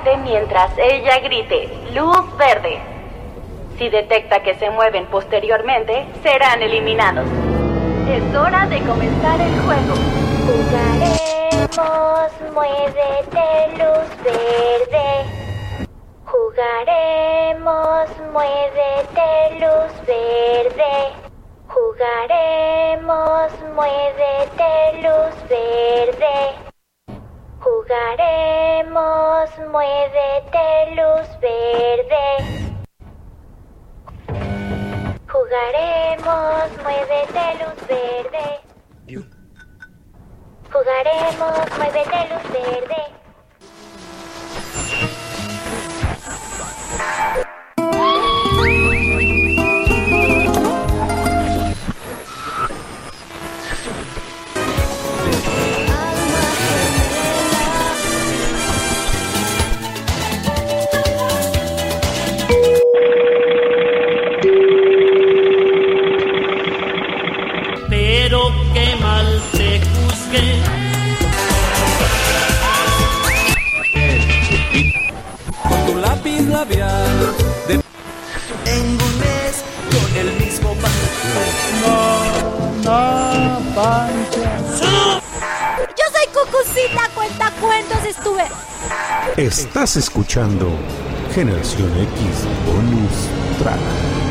mientras ella grite luz verde. Si detecta que se mueven posteriormente, serán eliminados. Es hora de comenzar el juego. Jugaremos, muévete luz verde. Jugaremos, muévete luz verde. Jugaremos, muévete luz verde. Jugaremos. Muévete, luz verde. Jugaremos, muévete, luz verde. Jugaremos, muévete, luz verde. Estás escuchando Generación X Bonus Track.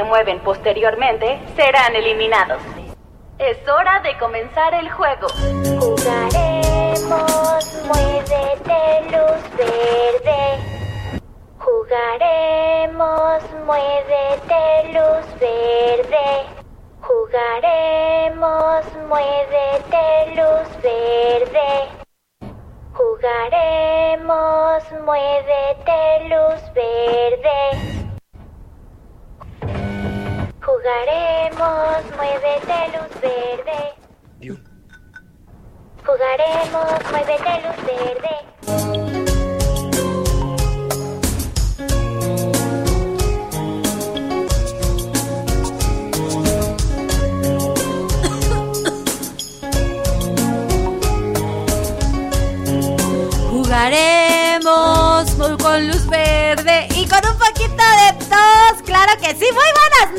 Se mueven posteriormente, serán eliminados. Es hora de comenzar el juego. Jugaremos, muévete luz verde. Jugaremos, muévete luz verde. Jugaremos, muévete luz verde. Jugaremos, muévete luz Jugaremos, muévete luz verde. Jugaremos, muévete luz verde.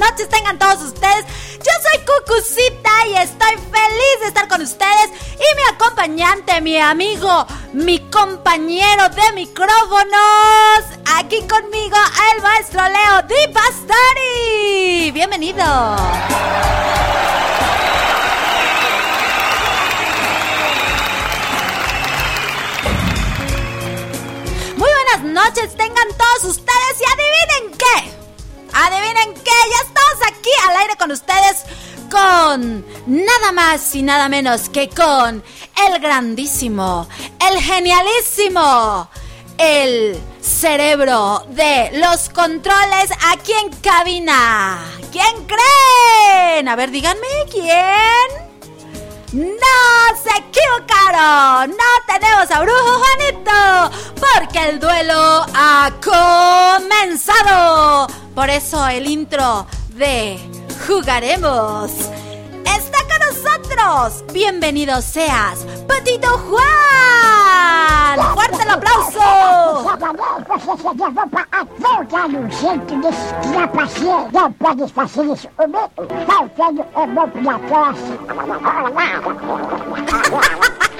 Noches tengan todos ustedes. Yo soy Cucucita y estoy feliz de estar con ustedes. Y mi acompañante, mi amigo, mi compañero de micrófonos. Aquí conmigo, el maestro Leo Di Pastori. Bienvenido. Muy buenas noches tengan todos ustedes y adivinen qué. Adivinen qué, ya estamos aquí al aire con ustedes con nada más y nada menos que con el grandísimo, el genialísimo, el cerebro de los controles aquí en cabina. ¿Quién creen? A ver, díganme quién. ¡No se equivocaron! ¡No tenemos a Brujo Juanito! Porque el duelo ha comenzado. Por eso el intro de Jugaremos está con nosotros. Bienvenido seas, Patito Juan. ¡Fuerte el aplauso!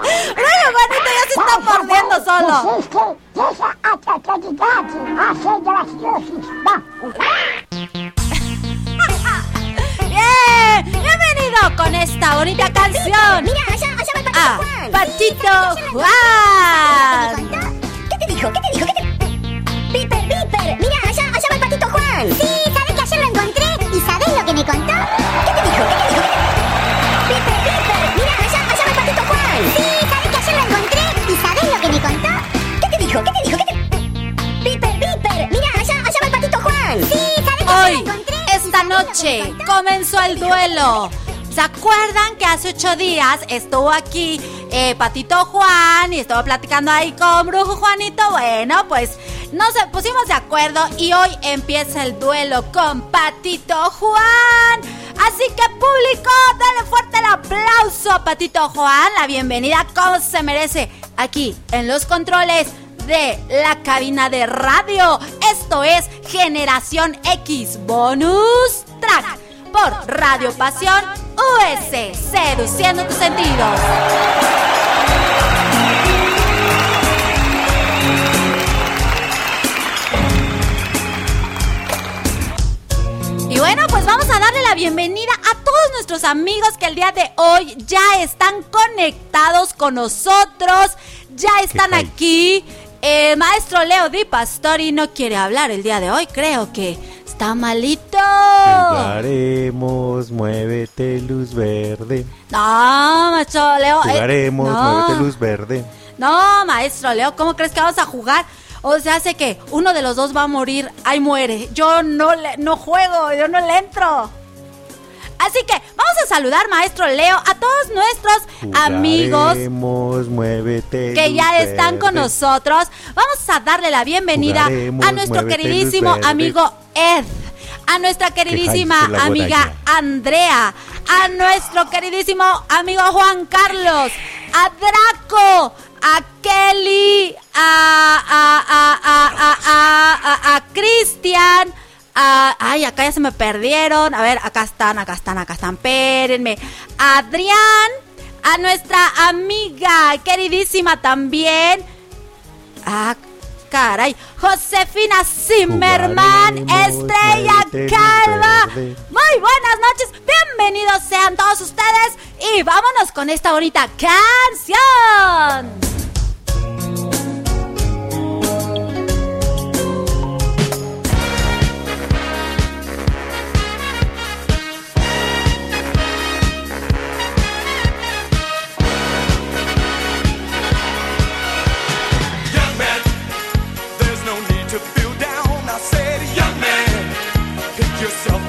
¡Brujo Juanito ya se está mordiendo solo! ¡Bien! ¡Bienvenido con esta bonita canción! Mira, allá, allá va el patito a Juan. Patito Juan. ¿Qué te dijo? ¿Qué te dijo? ¿Qué te... Piper, Piper, mira, allá, allá va el patito Juan. Sí, dijo? ¿Qué te dijo? ¿Qué te... Piper, Piper, mira, allá, allá va el patito Juan. Sí, ¿sabes Hoy, esta noche, comenzó el duelo. ¿Se acuerdan que hace ocho días estuvo aquí eh, Patito Juan y estuvo platicando ahí con Brujo Juanito? Bueno, pues nos pusimos de acuerdo y hoy empieza el duelo con Patito Juan. Así que público, dale fuerte el aplauso a Patito Juan, la bienvenida como se merece aquí en los controles de la cabina de radio. Esto es Generación X Bonus Track por Radio Pasión US, seduciendo tus sentidos. Y bueno, pues vamos a darle la bienvenida a todos nuestros amigos que el día de hoy ya están conectados con nosotros, ya están aquí. El maestro Leo Di Pastori no quiere hablar el día de hoy, creo que está malito. Jugaremos, muévete luz verde. No, maestro Leo. eh, Jugaremos, no. muévete luz verde. No, maestro Leo, ¿cómo crees que vamos a jugar? O sea, hace que uno de los dos va a morir, ahí muere. Yo no le, no juego, yo no le entro. Así que vamos a saludar, maestro Leo, a todos nuestros amigos muévete que luz ya están con nosotros. Vamos a darle la bienvenida Jugaremos, a nuestro muévete, queridísimo amigo Ed, a nuestra queridísima amiga. Andrea, a nuestro queridísimo amigo Juan Carlos, a Draco, a Kelly, a, a, a, a, a, a, a, a Cristian. Ah, ay, acá ya se me perdieron. A ver, acá están, acá están, acá están. Espérenme. Adrián, a nuestra amiga, queridísima también. Ah, caray. Josefina Zimmerman, estrella calva. Muy buenas noches, bienvenidos sean todos ustedes y vámonos con esta bonita canción.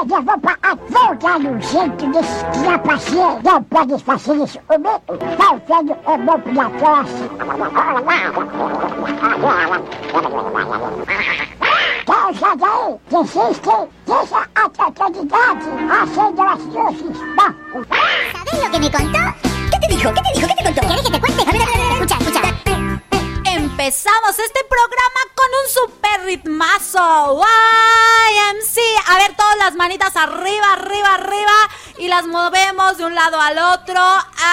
essa de a afoga no jeito dos trapaceiros. Não pode fazer isso comigo, faltando o nome da classe. Então, Xadrão, desiste, deixa a totalidade, acende as luzes, banco. ¿Sabes lo que me contó? ¿Qué te dijo? ¿Qué te dijo? ¿Qué te contó? ¿Querés que te cuente? Escucha, escucha. empezamos este programa con un super ritmazo. YMC. A ver, todas las manitas arriba, arriba, arriba. Y las movemos de un lado al otro.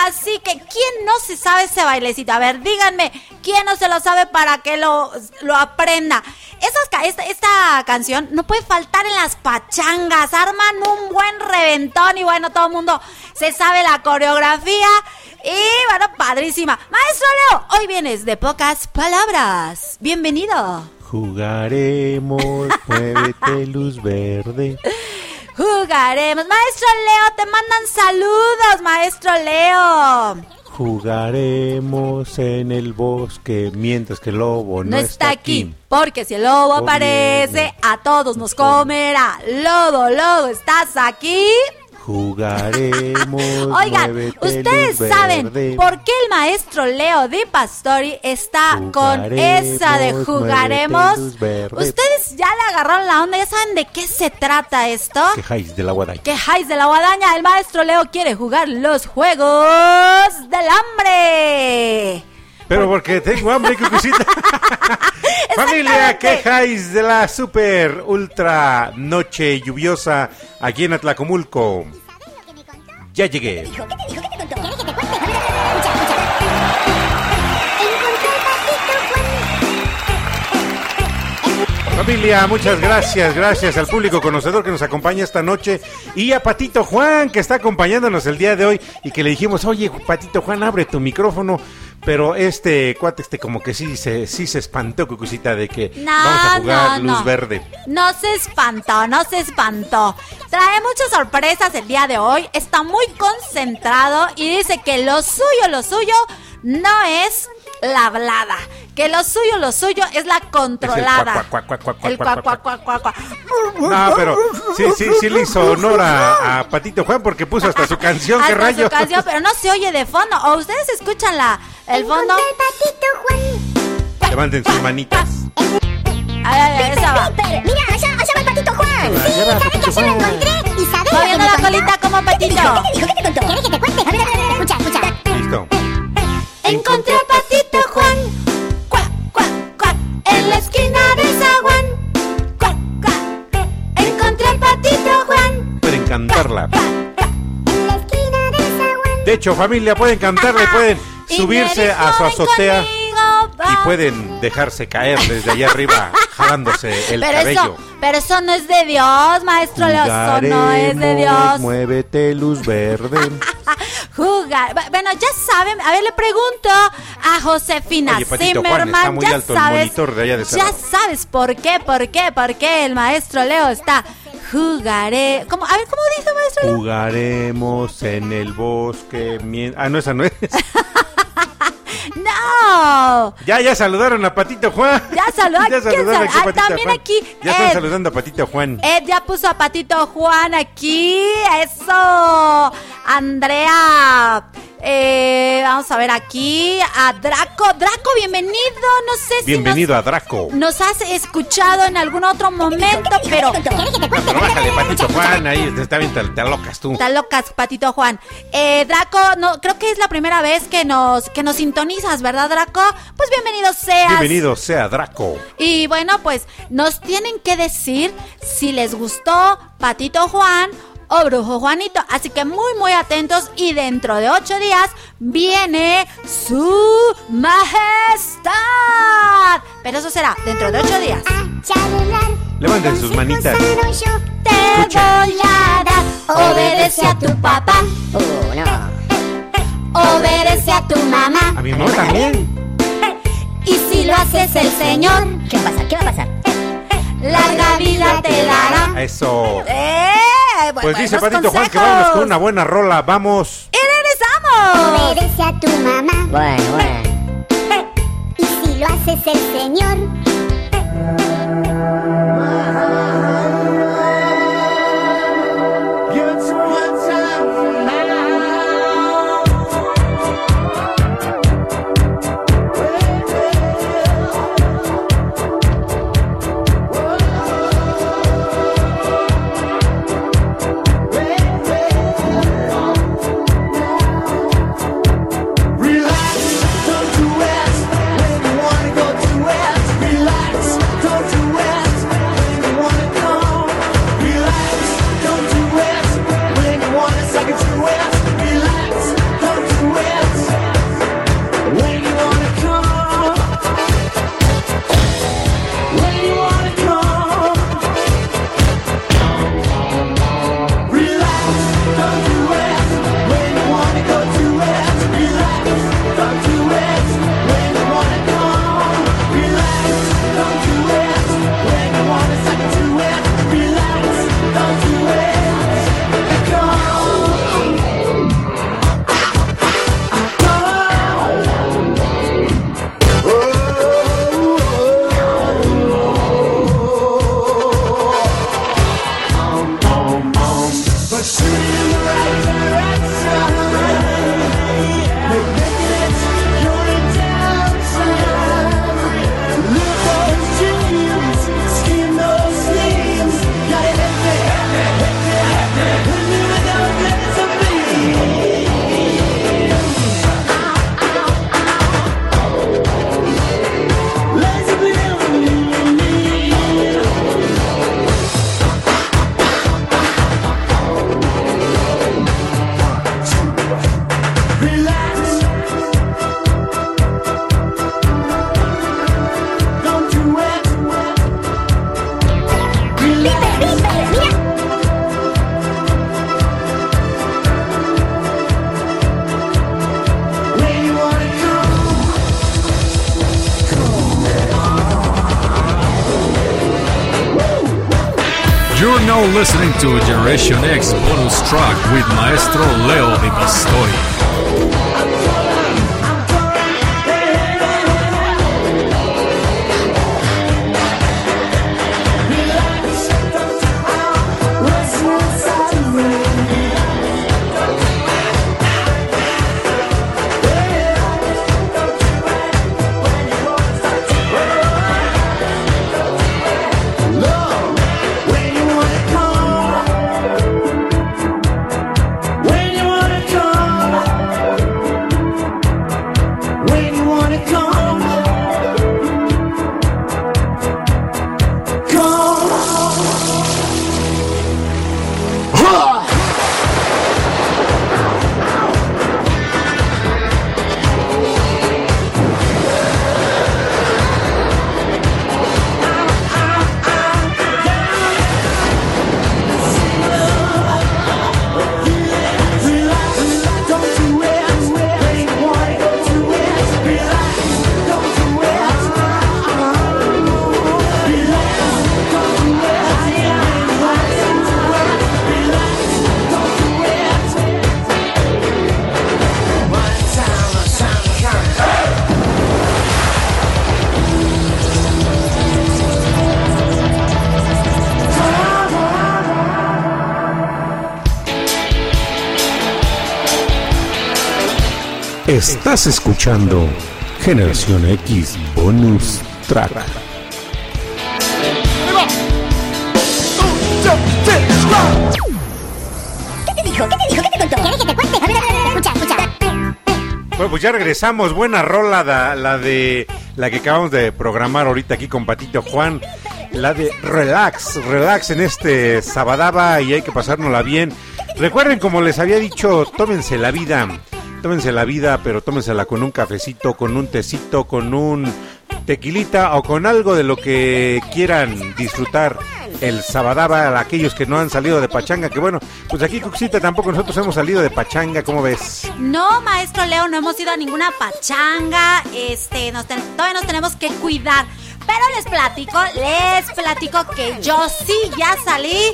Así que, ¿quién no se sabe ese bailecito? A ver, díganme, ¿quién no se lo sabe para que lo, lo aprenda? Esas, esta, esta, canción no puede faltar en las pachangas. Arman un buen reventón y bueno, todo el mundo se sabe la coreografía. Y bueno, padrísima. Maestro Leo, hoy vienes de pocas palabras. Bienvenido. Jugaremos, muévete luz verde. Jugaremos. Maestro Leo, te mandan saludos, maestro Leo. Jugaremos en el bosque mientras que el lobo no, no está, aquí. Porque si el lobo aparece, a todos nos comerá. Lobo, lobo, ¿estás aquí? Jugaremos. Oigan, ustedes saben por qué el maestro Leo Di Pastori está con esa de Jugaremos. Ustedes ya le agarraron la onda, ya saben de qué se trata esto. Quejáis de la guadaña. Quejáis de la guadaña, el maestro Leo quiere jugar los juegos del hambre. Pero porque tengo hambre, cucucita. Familia, quejáis de la super ultra noche lluviosa aquí en Atlacomulco. Ya llegué. ¿Qué te dijo? ¿Qué te contó? ¿Quieres que te cuente? A ver, a ver, escucha, escucha. Encontré al patito Juan. Familia, muchas gracias, gracias al público conocedor que nos acompaña esta noche y a Patito Juan que está acompañándonos el día de hoy y que le dijimos, oye Patito Juan, abre tu micrófono, pero este cuate este como que sí se, sí se espantó, cucucita, de que No, vamos a jugar no, luz no. verde. No se espantó, no se espantó. Trae muchas sorpresas el día de hoy. Está muy concentrado y dice que lo suyo, lo suyo no es la hablada. Que lo suyo, lo suyo es la controlada. El cuac, cuac, cuac, cuac, cuac, cuac. No, pero sí, sí, sí le hizo honor a, a Patito Juan porque puso hasta su canción, qué Hasta rayo. su canción, pero no se oye de fondo. ¿O ustedes escuchan la, el fondo? Patito Juan. Levanten sus manitas. A ver, a ver, esa va. Mira, allá, allá va el patito Juan. Sí, Allá va ¿sabes que ayer lo encontré? ¿Y sabes Moviendo la colita como ¿Qué te patito. ¿Qué te dijo? ¿Qué te contó? ¿Quieres que te cuente? A ver, a ver, a ver, escucha, escucha. Listo. Encontré cantarla. De hecho, familia, pueden cantarla y pueden subirse a su dijo, "Ven azotea y va". pueden dejarse caer desde allá arriba, jalándose el pero cabello. eso, pero eso no es de Dios, maestro Leo, eso no es de Dios. muévete luz verde. Jugar. Bu- Bueno, ya saben, a ver, le pregunto a Josefina Oye, Patito Juan, Zimmerman, está muy ya alto el sabes, monitor de allá de ese ya lado. sabes por qué, por qué, por qué el maestro Leo está jugaré. ¿Cómo? A ver, ¿cómo dice maestro Leo? Jugaremos en el bosque. mien- Ah, no, esa no es. No. Ya, ya saludaron a Patito Juan. Ya saludó- ya ¿quién saludaron sal- Ah, Patito también Juan. aquí, Ya están Ed. saludando a Patito Juan. Ed ya puso a Patito Juan aquí. Eso. Andrea. Eh, vamos a ver aquí a Draco. Draco, bienvenido. No sé si Bienvenido nos, a Draco. nos has escuchado en algún otro momento, pero. Pero bájale, Patito Juan, ahí está bien, te, te locas tú. Está locas, Patito Juan. Eh, Draco, no, creo que es la primera vez que nos, que nos sintonizas, ¿verdad, Draco? Pues bienvenido seas. Bienvenido sea Draco. Y bueno, pues nos tienen que decir si les gustó Patito Juan o Brujo Juanito. Así que muy, muy atentos. Y dentro de ocho días viene su majestad. Pero eso será dentro de ocho días. Levanten sus manitas. Te voy a dar. Obedece a tu papá. Oh, no. Obedece a tu mamá. A mi mamá también. Y si lo haces el Señor, ¿Qué va a pasar? ¿Qué va a pasar? larga vida te dará. Eso. ¡Eh! Pues dice Patito Juan que consejos. vámonos con una buena rola. Vamos. ¡Y regresamos! Obedece a tu mamá. Bueno, bueno. Y si lo haces el Señor. To Generation X bonus track with Maestro Leo Di Pastori. Estás escuchando Generación X Bonus Track. ¿Qué te dijo? ¿Qué te dijo? ¿Qué te contó? ¿Quieres que te cuente? A ver, a ver, a ver, escucha, escucha. Bueno, pues ya regresamos. Buena rola da- la de la que acabamos de programar ahorita aquí con Patito Juan. La de Relax, relax en este Sabadaba y hay que pasárnosla bien. Recuerden, como les había dicho, tómense la vida. Tómense la vida, pero tómensela con un cafecito, con un tecito, con un tequilita o con algo de lo que quieran disfrutar el Sabadaba a aquellos que no han salido de Pachanga. Que bueno, pues aquí, Cuxita, tampoco nosotros hemos salido de Pachanga, ¿cómo ves? No, maestro Leo, no hemos ido a ninguna pachanga. Este, todavía nos tenemos que cuidar. Pero les platico, les platico que yo sí ya salí.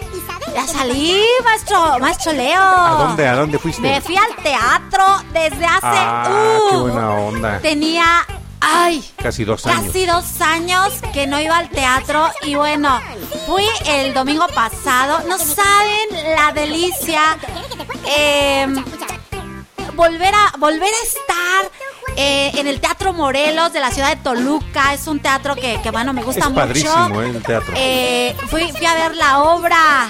Ya salí, maestro, maestro Leo. ¿A dónde, a dónde fuiste? Me fui al teatro desde hace. Ah, qué uh, buena onda. Tenía. Ay, Casi dos años. Casi dos años que no iba al teatro y bueno, fui el domingo pasado. No saben la delicia. eh, volver a volver a estar eh, en el Teatro Morelos de la ciudad de Toluca. Es un teatro que, que, bueno, me gusta Es mucho. padrísimo, ¿eh? el teatro. Eh, fui, fui a ver la obra.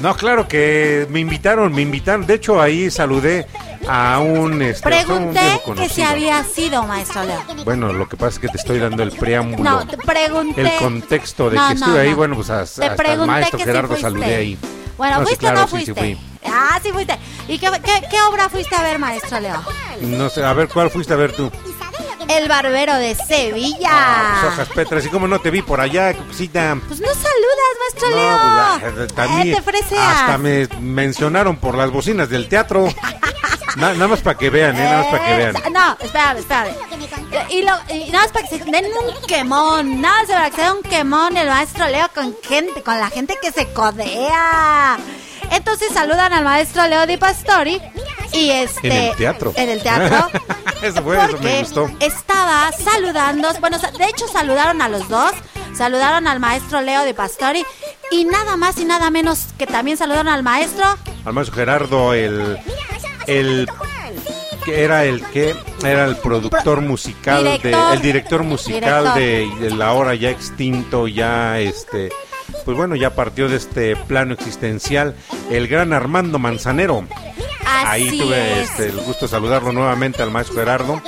No, claro que me invitaron, me invitaron. De hecho, ahí saludé a un... Este, a un Pregunté que si había sido, maestro Leo. Bueno, lo que pasa es que te estoy dando el preámbulo. No, te pregunté. El contexto de No, que no, estuve ahí, no. bueno, pues a- Te hasta el pregunté maestro que si Gerardo fuiste. saludé ahí. Bueno, ¿fuiste claro, o no sí, sí fui. Ah, sí fuiste. ¿Y qué, qué, qué obra fuiste a ver, maestro Leo? No sé, a ver, ¿cuál fuiste a ver tú? El Barbero de Sevilla. Ah, pues hojas Petras, y cómo no te vi por allá, cosita. Pues no saludas, maestro No, Leo. pues, ah, también Eh, te freseas. hasta me mencionaron por las bocinas del teatro. Na- nada más para que vean, ¿eh? Nada más para que vean. Eh, No, espérame, espérame. Y, lo, y nada más para que se den un quemón, nada más para que se den un quemón el maestro Leo con gente, con la gente que se codea. Entonces saludan al maestro Leo Di Pastori y este En el teatro. En el teatro. Eso fue, eso me gustó. estaba saludando, bueno, de hecho saludaron a los dos, saludaron al maestro Leo Di Pastori y nada más y nada menos que también saludaron al maestro Al maestro Gerardo, el, el que era el que era el productor musical de el director musical Director. de, de la ahora ya extinto ya este pues bueno ya partió de este plano existencial el gran Armando Manzanero. Así ahí tuve es. este, el gusto de saludarlo nuevamente al maestro Gerardo.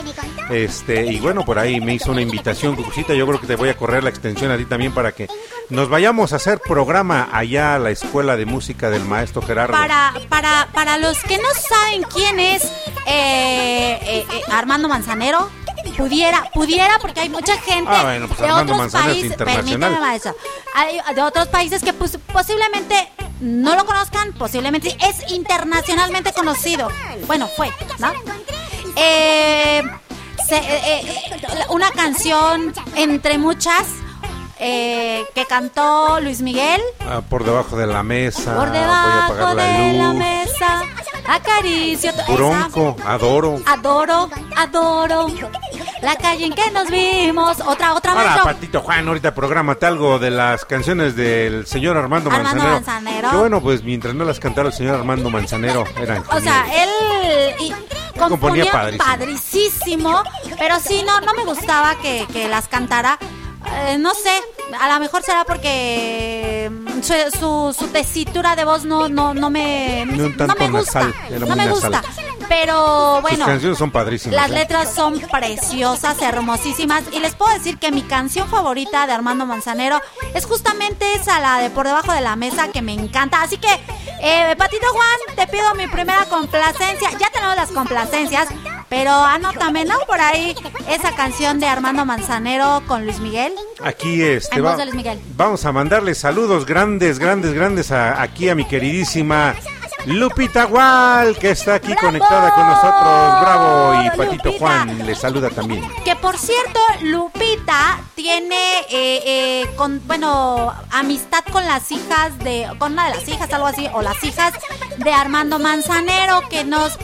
Este y bueno por ahí me hizo una invitación Cucucita yo creo que te voy a correr la extensión a ti también para que nos vayamos a hacer programa allá a la escuela de música del maestro Gerardo. Para, para, para los que no saben quién es eh, eh, eh, Armando Manzanero, pudiera, pudiera, porque hay mucha gente Ah, bueno, pues de otros países, hay de otros países que pues, posiblemente no lo conozcan, posiblemente es internacionalmente conocido. Bueno, fue, ¿no? Eh, se- eh, eh, una canción entre muchas eh, que cantó Luis Miguel. Ah, por debajo de la mesa. Por voy a debajo apagar la de la luz. mesa, acaricio. Bronco, adoro. esa. Adoro, adoro. La calle en que nos vimos. Otra, otra Ahora, maestro. Patito Juan, ahorita prográmate algo de las canciones del señor Armando, Armando Manzanero. Manzanero. Que bueno, pues mientras no las cantara el señor Armando Manzanero, eran O sea, él y- Componía componía padrísimo. padricísimo, pero sí, no, no me gustaba que, que las cantara. Eh, no sé, a lo mejor será porque mm, su, su, su tesitura de voz no, no, no me, No me gusta. nasal, no me nasal. gusta. Pero bueno. Sus canciones son padrísimas. Las ¿eh? letras son preciosas, hermosísimas. Y les puedo decir que mi canción favorita de Armando Manzanero es justamente esa, la de Por debajo de la mesa, que me encanta. Así que, eh, Patito Juan, te pido mi primera complacencia. Ya tenemos las complacencias, pero anótame, ¿no? Por ahí esa canción de Armando Manzanero con Luis Miguel. Aquí este Miguel. vamos a mandarle saludos grandes, grandes, grandes a- aquí a mi queridísima Lupita Gual, que está aquí ¡Bravo! conectada con nosotros. Bravo. Y Patito Lupita. Juan le saluda también. Que por cierto, Lupita tiene, eh, eh, con, bueno, amistad con las hijas de, con una de las hijas, algo así, o las hijas de Armando Manzanero, que nos,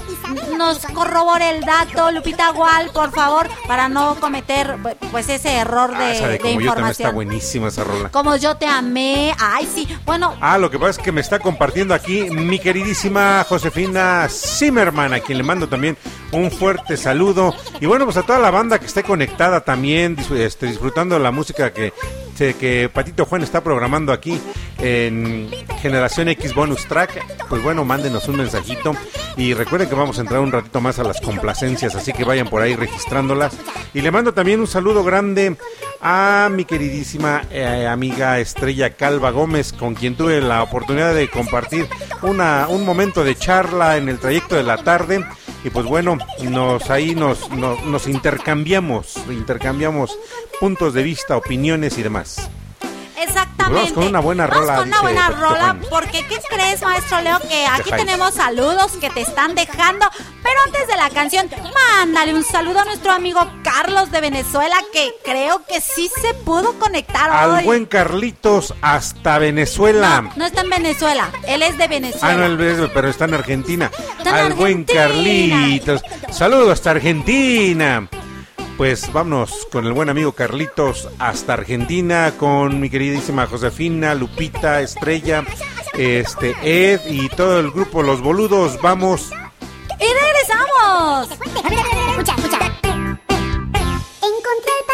nos corrobore el dato, Lupita Gual, por favor, para no cometer, pues, ese error Ah, de, de como yo también está información. buenísima esa rola. Como yo te amé, ay sí, bueno, Ah, lo que pasa es que me está compartiendo aquí mi queridísima Josefina Zimmerman, a quien le mando también un fuerte saludo. Y bueno, pues a toda la banda que esté conectada también, este, disfrutando de la música que, que Patito Juan está programando aquí en Generación X Bonus Track. Pues bueno, mándenos un mensajito. Y recuerden que vamos a entrar un ratito más a las complacencias, así que vayan por ahí registrándolas. Y le mando también un saludo grande a mi queridísima eh, amiga Estrella Calva Gómez, con quien tuve la oportunidad de compartir una, un momento de charla en el trayecto de la tarde. Y pues bueno, nos ahí nos, nos, nos intercambiamos, intercambiamos puntos de vista, opiniones y demás. Exactamente. Vamos con una buena Vamos rola, con una buena rola, porque ¿qué crees, maestro Leo? Que aquí tenemos saludos que te están dejando. Pero antes de la canción, mándale un saludo a nuestro amigo Carlos de Venezuela, que creo que sí se pudo conectar Al hoy. buen Carlitos hasta Venezuela. No, no está en Venezuela, él es de Venezuela. Ah, no, él es- pero está en Argentina. Está en Al buen. Carlitos. Saludos hasta Argentina. Pues vámonos con el buen amigo Carlitos hasta Argentina, con mi queridísima Josefina, Lupita, Estrella, este Ed y todo el grupo Los Boludos. Vamos. ¡Y regresamos! Escucha, escucha. Encontré al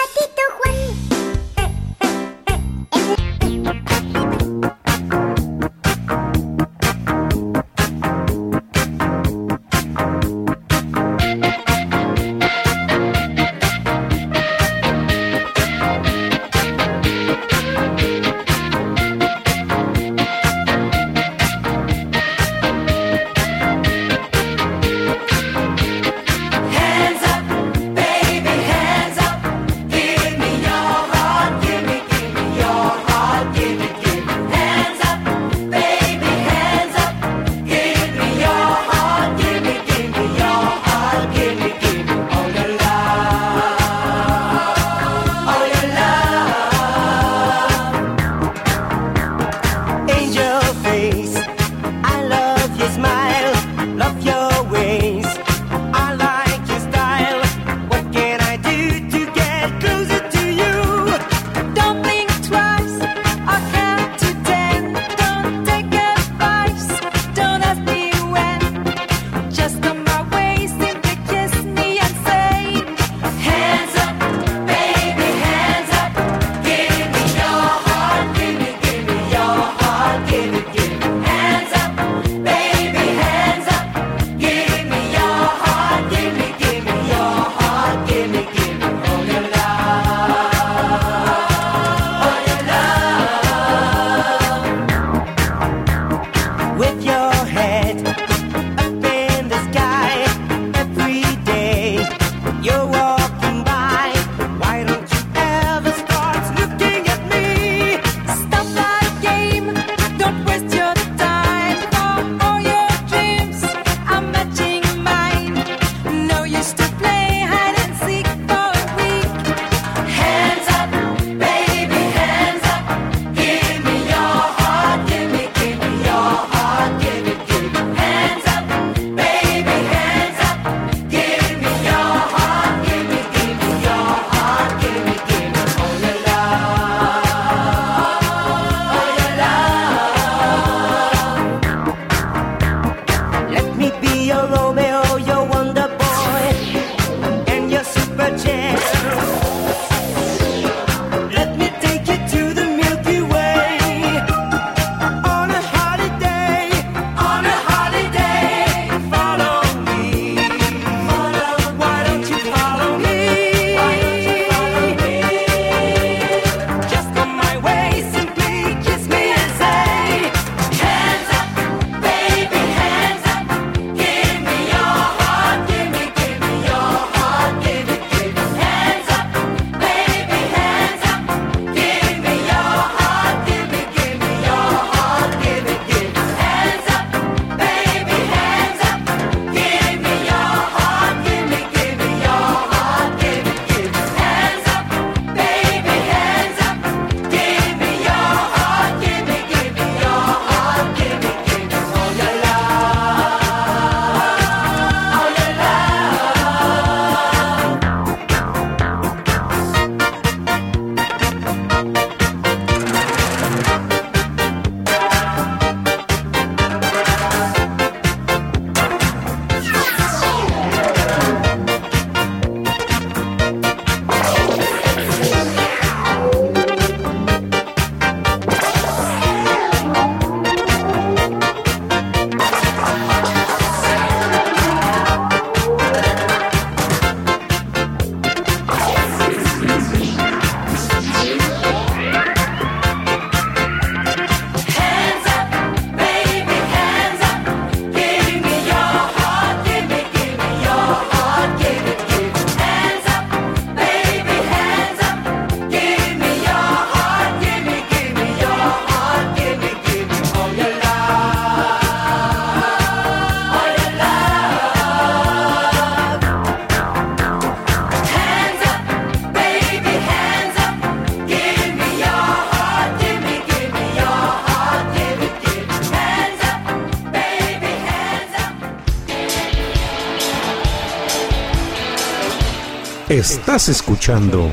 Estás escuchando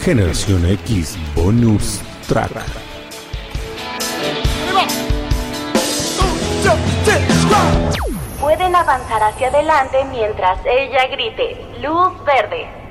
Generación X Bonus Track. Pueden avanzar hacia adelante mientras ella grite, luz verde.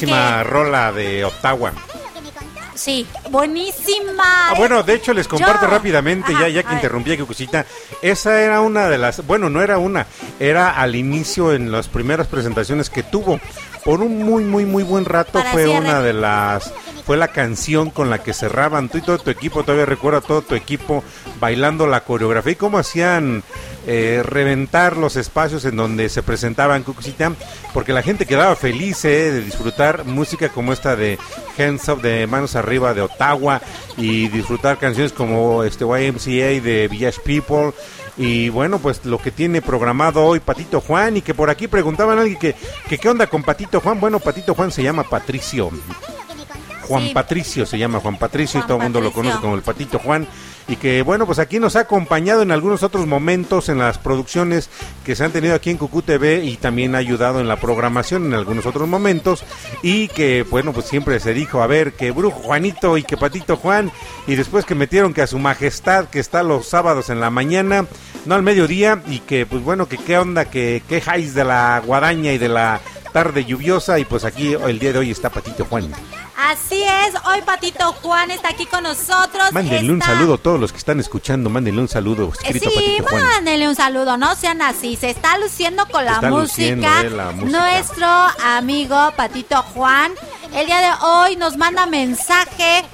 Que. rola de Ottawa. que- sí, buenísima. Ah, bueno, de hecho les comparto Yo- rápidamente, Ajá, ya, ya a que interrumpí a Cucucita, esa era una de las, bueno, no era una, era al inicio en las primeras presentaciones que tuvo. Por un muy, muy, muy buen rato Para fue cierre. una de las, fue la canción con la que cerraban. Tú y todo tu equipo, todavía recuerdo a todo tu equipo bailando la coreografía. Y cómo hacían eh, reventar los espacios en donde se presentaban Cucucita, porque la gente quedaba feliz eh, de disfrutar música como esta de Hands Up de Manos Arriba de Ottawa y disfrutar canciones como este YMCA de Village People. Y bueno pues lo que tiene programado hoy Patito Juan y que por aquí preguntaban a alguien que, que qué onda con Patito Juan, bueno Patito Juan se llama Patricio. Juan Sí. Patricio se llama Juan Patricio y todo el mundo lo conoce como el Patito Juan y que bueno pues aquí nos ha acompañado en algunos otros momentos en las producciones que se han tenido aquí en Cucú TV y también ha ayudado en la programación en algunos otros momentos y que bueno pues siempre se dijo a ver que Brujo Juanito y que Patito Juan y después que metieron que a su majestad que está los sábados en la mañana no al mediodía y que pues bueno que qué onda que qué de la guadaña y de la tarde lluviosa y pues aquí el día de hoy está Patito Juan. Así es, hoy Patito Juan está aquí con nosotros. Mándenle un saludo a todos los que están escuchando, mándenle un saludo Eh, escrito a Sí, Patito Juan. mándenle un saludo, no sean así. Se está luciendo con la música. eh, la música. Nuestro amigo Patito Juan. El día de hoy nos manda mensaje.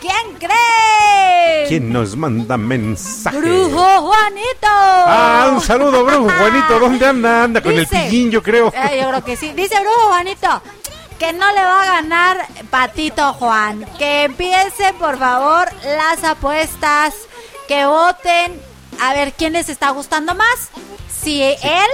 ¿Quién cree? ¿Quién nos manda mensaje? Brujo Juanito. Ah, un saludo, Brujo Juanito. ¿Dónde anda? Anda con Dice- el pillín, yo creo. Eh, yo creo que sí. Dice Brujo Juanito que no le va a ganar Patito Juan. Que empiecen, por favor, las apuestas. Que voten. A ver quién les está gustando más. Si él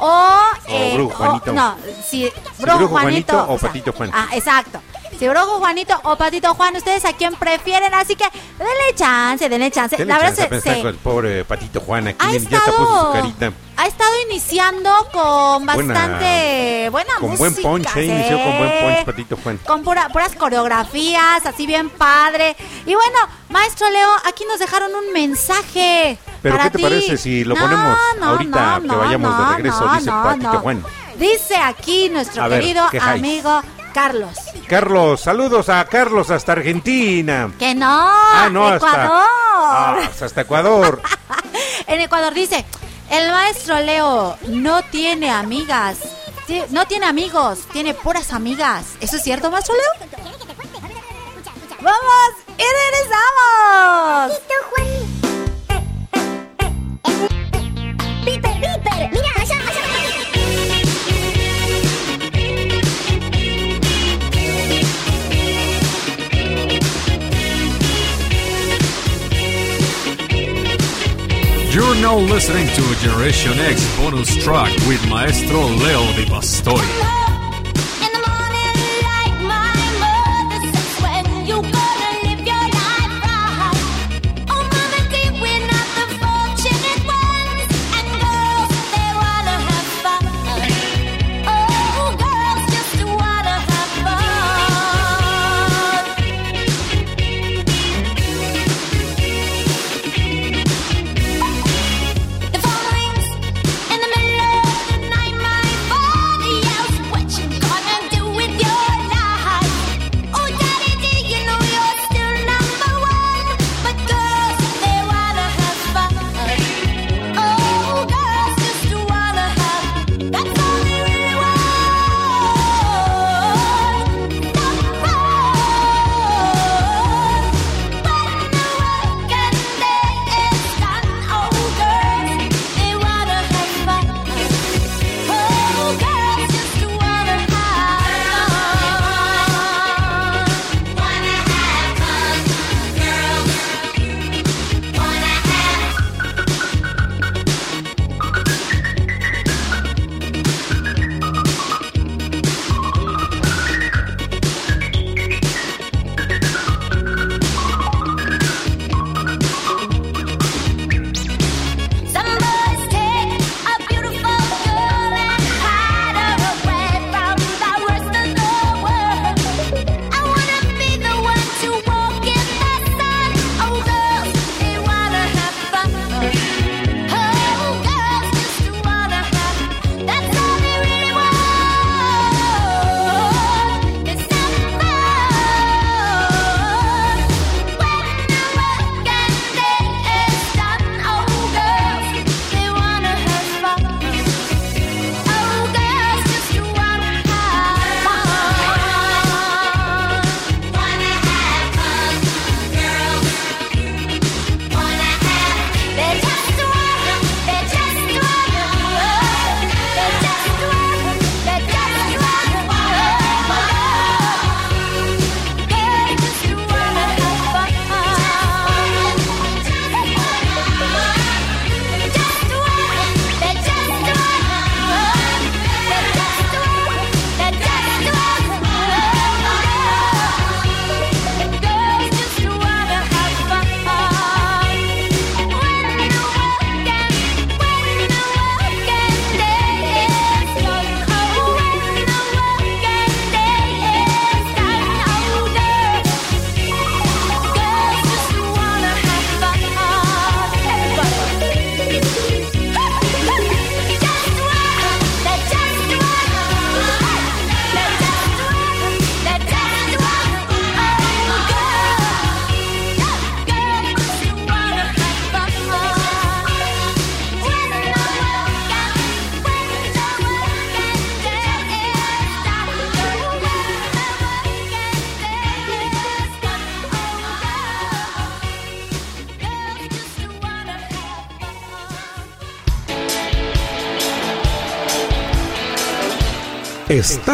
o. eh, Brujo Juanito. no, si Brujo Brujo Juanito Juanito. o Patito Juan. Ah, exacto. Si Juanito o Patito Juan, ustedes a quién prefieren. Así que denle chance, denle chance. Denle La chance verdad se- el pobre Patito Juan aquí. ha ya está puso su estado, carita. ha estado iniciando con Buena- bastante buena, Con música. buen punch, eh, inició con buen punch Patito Juan. Con pura- puras coreografías, así bien padre. Y bueno, maestro Leo, aquí nos dejaron un mensaje. Pero, para ¿qué te ti. parece si lo ponemos ahorita que vayamos de regreso? Dice Patito Juan. Dice aquí nuestro A querido amigo Carlos. Carlos, saludos a Carlos hasta Argentina. Que no, Ah, no, Ecuador. hasta, ah, hasta Ecuador. En Ecuador dice, el maestro Leo no tiene amigas, no tiene amigos, tiene puras amigas. ¿Eso es cierto, maestro Leo? ¡Vamos! ¡Y regresamos! Piper, Piper. Mira, You're now listening to Generation X bonus track with Maestro Leo Di Pastori.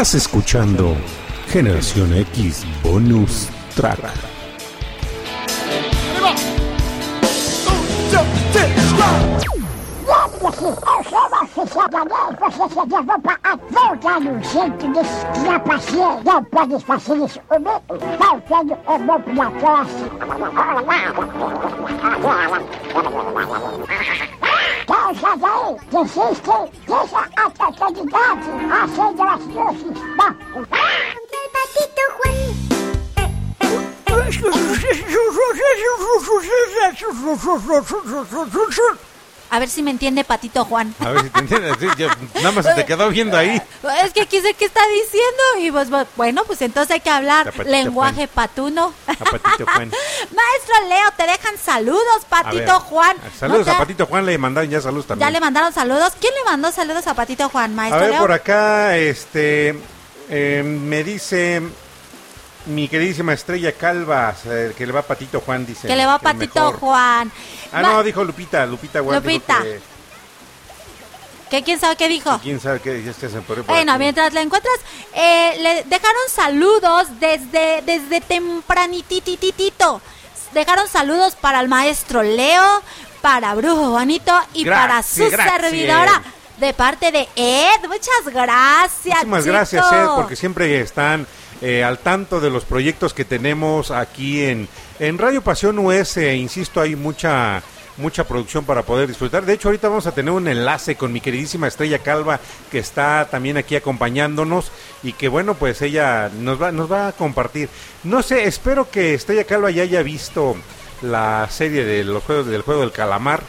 Estás escuchando Generación X Bonus Track. Voltando o centro de trapaceiro, não pode fazer isso comigo. Faltando é bom pra tosse. Causa daí, desiste, deixa a candidata, acende as luzes. A ver si me entiende Patito Juan. A ver si te sí, ya, nada más se te quedó viendo ahí. Es que aquí sé qué está diciendo y bu- bueno, pues entonces hay que hablar lenguaje patuno. A Patito Juan. Maestro Leo, te dejan saludos, A Patito ver, Juan. Saludos ¿No te- a Patito Juan, le mandaron ya saludos también. Ya le mandaron saludos. ¿Quién le mandó saludos a Patito Juan, A Maestro ver, Leo? por acá, este, eh, me dice mi queridísima Estrella Calvas, eh, que le va a Patito Juan, dice. que le va Patito mejor. Juan. Ah, no, dijo Lupita, Lupita Juan. dijo Lupita. que- ¿Qué, ¿Quién sabe qué dijo? quién sabe qué, ahí por Bueno, aquí. mientras la encuentras, eh, le dejaron saludos desde, desde tempranitititito. Dejaron saludos para el maestro Leo, para Brujo Juanito y para su Gracias, servidora de parte de Ed. Muchas gracias. Muchísimas chico. gracias, Ed, porque siempre están eh, al tanto de los proyectos que tenemos aquí en, en Radio Pasión US. eh, insisto, hay mucha mucha producción para poder disfrutar. De hecho, ahorita vamos a tener un enlace con mi queridísima Estrella Calva, que está también aquí acompañándonos y que, bueno, pues ella nos va, nos va a compartir. No sé, espero que Estrella Calva ya haya visto la serie de los juegos del juego del calamar.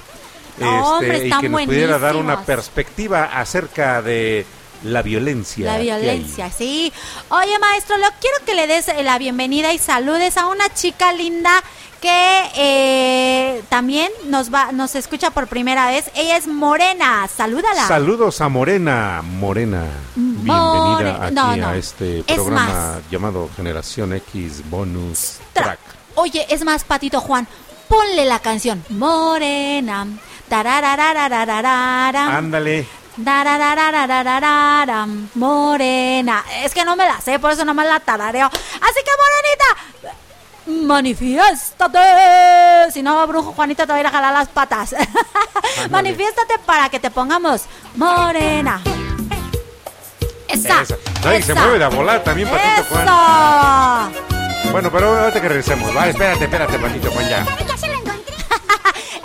este, hombre, y que nos pudiera dar una perspectiva acerca de la violencia. La violencia, sí. Oye, maestro, Leo, quiero que le des eh, la bienvenida y saludes a una chica linda que eh, también nos va, nos escucha por primera vez. Ella es Morena. Salúdala. Saludos a Morena, Morena. More- Bienvenida aquí no, no. a este Es programa más. llamado Generación X Bonus Tra- Track. Oye, es más, Patito Juan, ponle la canción Morena. Ándale. Morena. Es que no me la sé, por eso nomás la tarareo. Así que, Morenita, manifiéstate. Si no, brujo Juanito te va a ir a jalar las patas. manifiéstate para que te pongamos Morena. Esa. Esa. Se mueve de volar también, Patito Juan. Bueno, pero ahorita que regresemos. Va, espérate, espérate, Patito Juan, ya.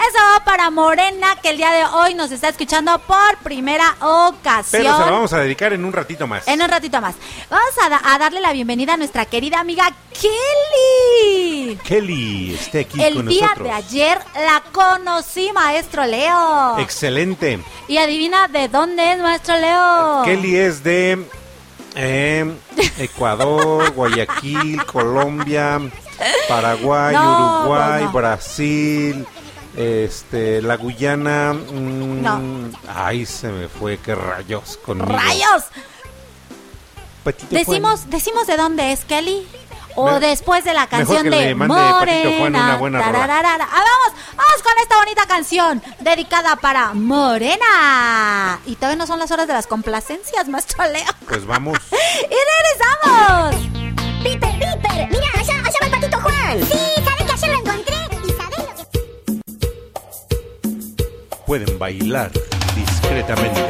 Eso va para Morena, que el día de hoy nos está escuchando por primera ocasión. Pero se la vamos a dedicar en un ratito más. En un ratito más. Vamos a, da- a darle la bienvenida a nuestra querida amiga Kelly. Kelly esté aquí El con día nosotros. de ayer la conocí, maestro Leo. Excelente. y adivina de dónde es, maestro Leo. Kelly es de eh, Ecuador, Guayaquil, Colombia, Paraguay, No, Uruguay, no. Brasil, este, la Guyana. mm, No. Ay, se me fue, qué rayos conmigo. ¡Rayos! Patito Decimos, decimos de dónde es Kelly. O Me- después de la mejor canción que de le mande Patito Morena. Juan una buena. Ah, vamos, vamos con esta bonita canción dedicada para Morena. Y todavía no son las horas de las complacencias, maestro Leo. Juan. Pues vamos. ¡Y regresamos! Piper, Piper, mira, allá, allá va el patito Juan. Sí, Pueden bailar discretamente.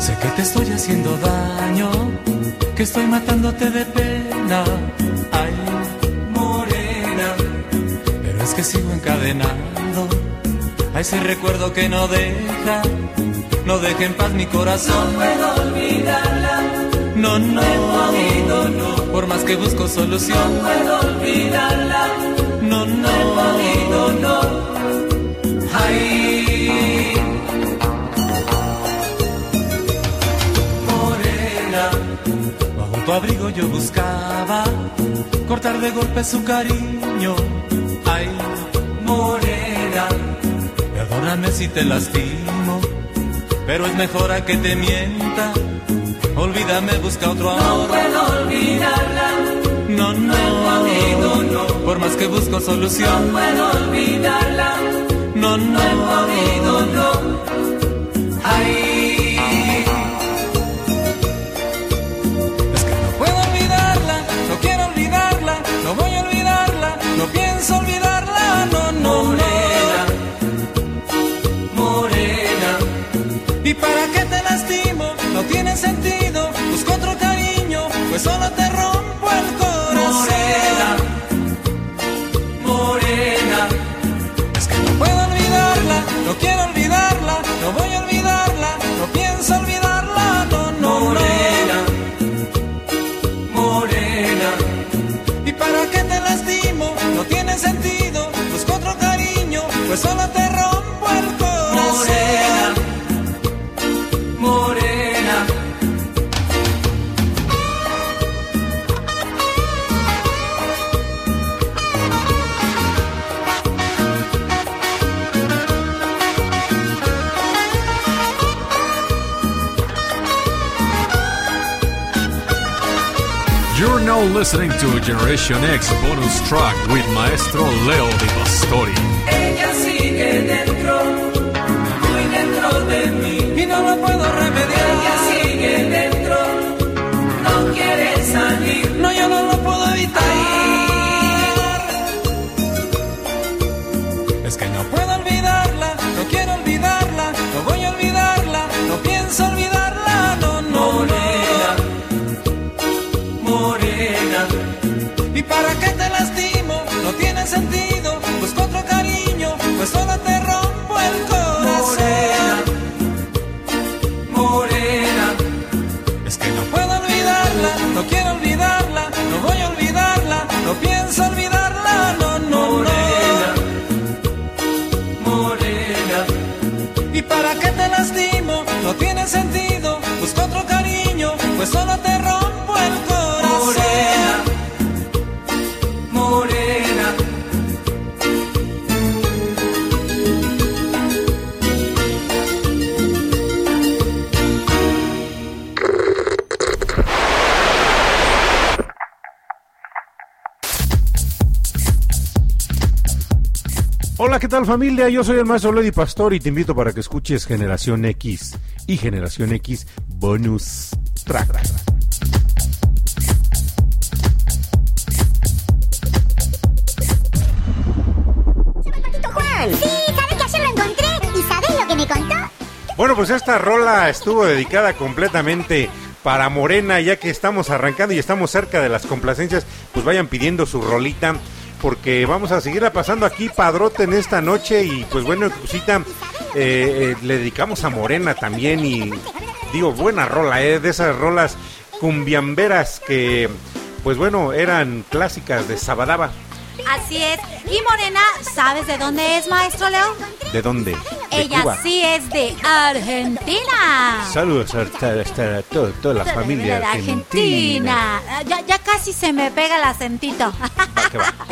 Sé que te estoy haciendo daño, que estoy matándote de pena. Ay, morena, pero es que sigo encadenando a ese recuerdo que no deja, no deja en paz mi corazón. No puedo olvidarla. No, no, no, por más que busco solución. No puedo olvidarla. No, no, no, tu abrigo yo buscaba cortar de golpe su cariño. Ay, morena. Perdóname si te lastimo, pero es mejor a que te mienta. Olvídame, busca otro amor. No puedo olvidarla. No, no, no, Por más que busco solución. No puedo olvidarla. No, no, no, no. Pienso olvidarla, no, no, morena, morena. ¿Y para qué te lastimo? No tiene sentido, busco otro cariño, pues solo te rompo listening to Generation X bonus track with Maestro Leo Di Pastori. Ella sigue dentro, muy dentro de mí. Y no lo puedo remediar. Sentido, busco otro cariño, pues solo te tal familia? Yo soy el maestro Lady Pastor y te invito para que escuches Generación X y Generación X Bonus Track. Patito Juan. Sí, ¿sabes que ayer lo encontré? ¿Y sabes lo que me contó? Bueno, pues esta rola estuvo dedicada completamente para Morena, ya que estamos arrancando y estamos cerca de las complacencias, pues vayan pidiendo su rolita, porque vamos a seguirla pasando aquí padrote en esta noche y pues bueno, cosita, eh, eh, le dedicamos a Morena también y digo, buena rola, eh, de esas rolas cumbiamberas que pues bueno, eran clásicas de Sabadaba. Así es. Y Morena, ¿sabes de dónde es, maestro Leo? ¿De dónde? De Ella Cuba. sí es de Argentina. Saludos a, a- a todo- toda la familia de argentina. Argentina. Ya, ya casi se me pega el acentito. Va.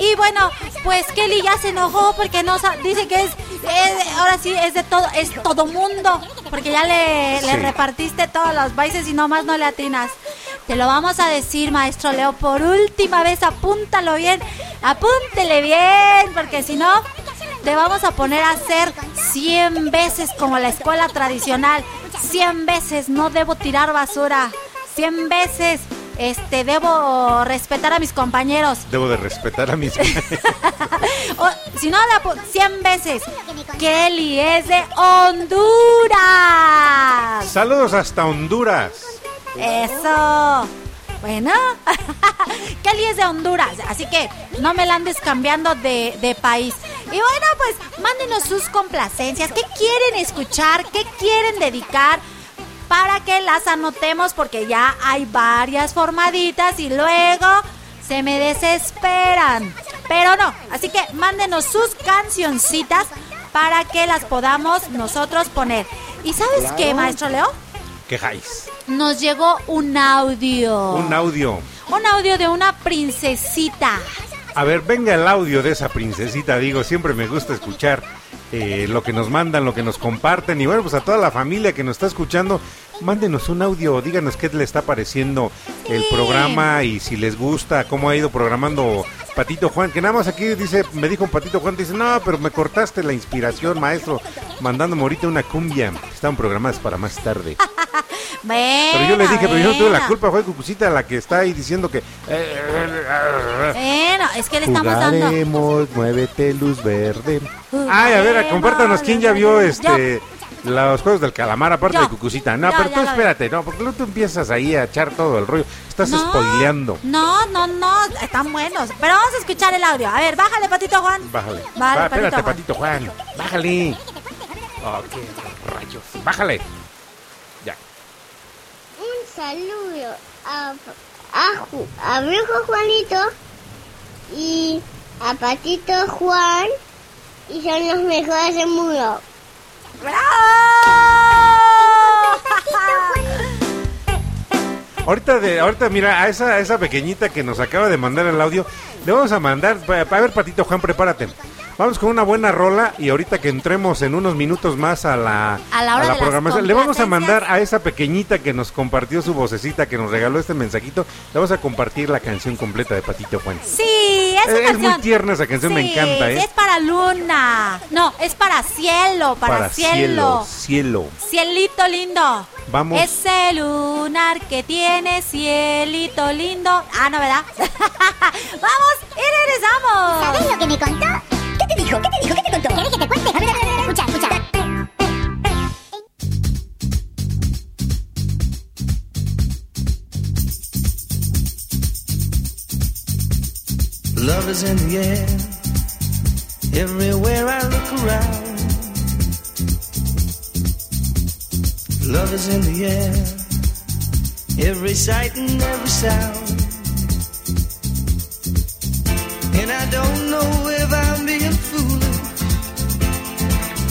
Y bueno, pues Kelly ya se enojó porque no dice que es, es- ahora sí es de todo, es todo mundo, porque ya le, le Sí. repartiste todos los países y nomás no le atinas. Te lo vamos a decir, maestro Leo, por última vez, apúntalo bien, apúntele bien, porque si no, te vamos a poner a hacer 100 veces como la escuela tradicional, 100 veces no debo tirar basura, 100 veces este debo respetar a mis compañeros. Debo de respetar a mis... O, si no, la pu- 100 veces. Kelly es de Honduras. Saludos hasta Honduras. Eso. Bueno, Kelly es de Honduras, así que no me la andes cambiando de, de país. Y bueno, pues mándenos sus complacencias. ¿Qué quieren escuchar? ¿Qué quieren dedicar? Para que las anotemos porque ya hay varias formaditas y luego se me desesperan. Pero no, así que mándenos sus cancioncitas para que las podamos nosotros poner. ¿Y sabes qué, maestro Leo? Quejáis. Nos llegó un audio. Un audio. Un audio de una princesita. A ver, venga el audio de esa princesita, digo, siempre me gusta escuchar eh, lo que nos mandan, lo que nos comparten. Y bueno, pues a toda la familia que nos está escuchando, mándenos un audio, díganos qué le está pareciendo el programa y si les gusta, cómo ha ido programando Patito Juan. Que nada más aquí dice, me dijo Patito Juan, dice, no, pero me cortaste la inspiración, maestro, mandándome ahorita una cumbia. Estaban programadas para más tarde. Bueno, Pero yo le dije, pero yo no tuve la culpa, fue Cucucita la que está ahí diciendo que... Bueno, es que le estamos dando. Muévete, luz verde. Jugaremos, Ay, a ver, compártanos quién ya vio verde. Los juegos del calamar, aparte Yo. de Cucucita. No, Yo, pero tú espérate, no, porque luego tú empiezas ahí a echar todo el rollo. Estás No, spoileando. No, no, no, están buenos. Pero vamos a escuchar el audio. A ver, bájale, Patito Juan. Bájale. Vale, Va, espérate, Patito Patito Juan. Bájale. Oh, qué rayos. Bájale. Ya. Un saludo a, a, a Brujo Juanito y a Patito Juan y son los mejores del mundo. Ahorita, de, ahorita mira, a esa, a esa pequeñita que nos acaba de mandar el audio, le vamos a mandar, a ver Patito Juan, prepárate. Vamos con una buena rola y ahorita que entremos en unos minutos más a la, A la hora de las programación, le vamos a mandar a esa pequeñita que nos compartió su vocecita, que nos regaló este mensajito, le vamos a compartir la canción completa de Patito Juan. Sí, esa Es- es muy tierna esa canción, me encanta, ¿eh? Es para Luna. No, es para cielo, para, cielo. cielo. Cielito lindo. Vamos. Ese lunar que tiene cielito lindo. Ah, no, ¿verdad? Vamos y regresamos. ¿Sabes lo que me contó? ¿Qué te dijo? ¿Qué te dijo? ¿Qué te contó? ¿Querés que te cuente? A ver, a ver, a ver, escucha, escucha. Love is in the air, everywhere I look around. Love is in the air, every sight and every sound. And I don't know if I'm being foolish,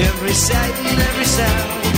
Every sight and every sound.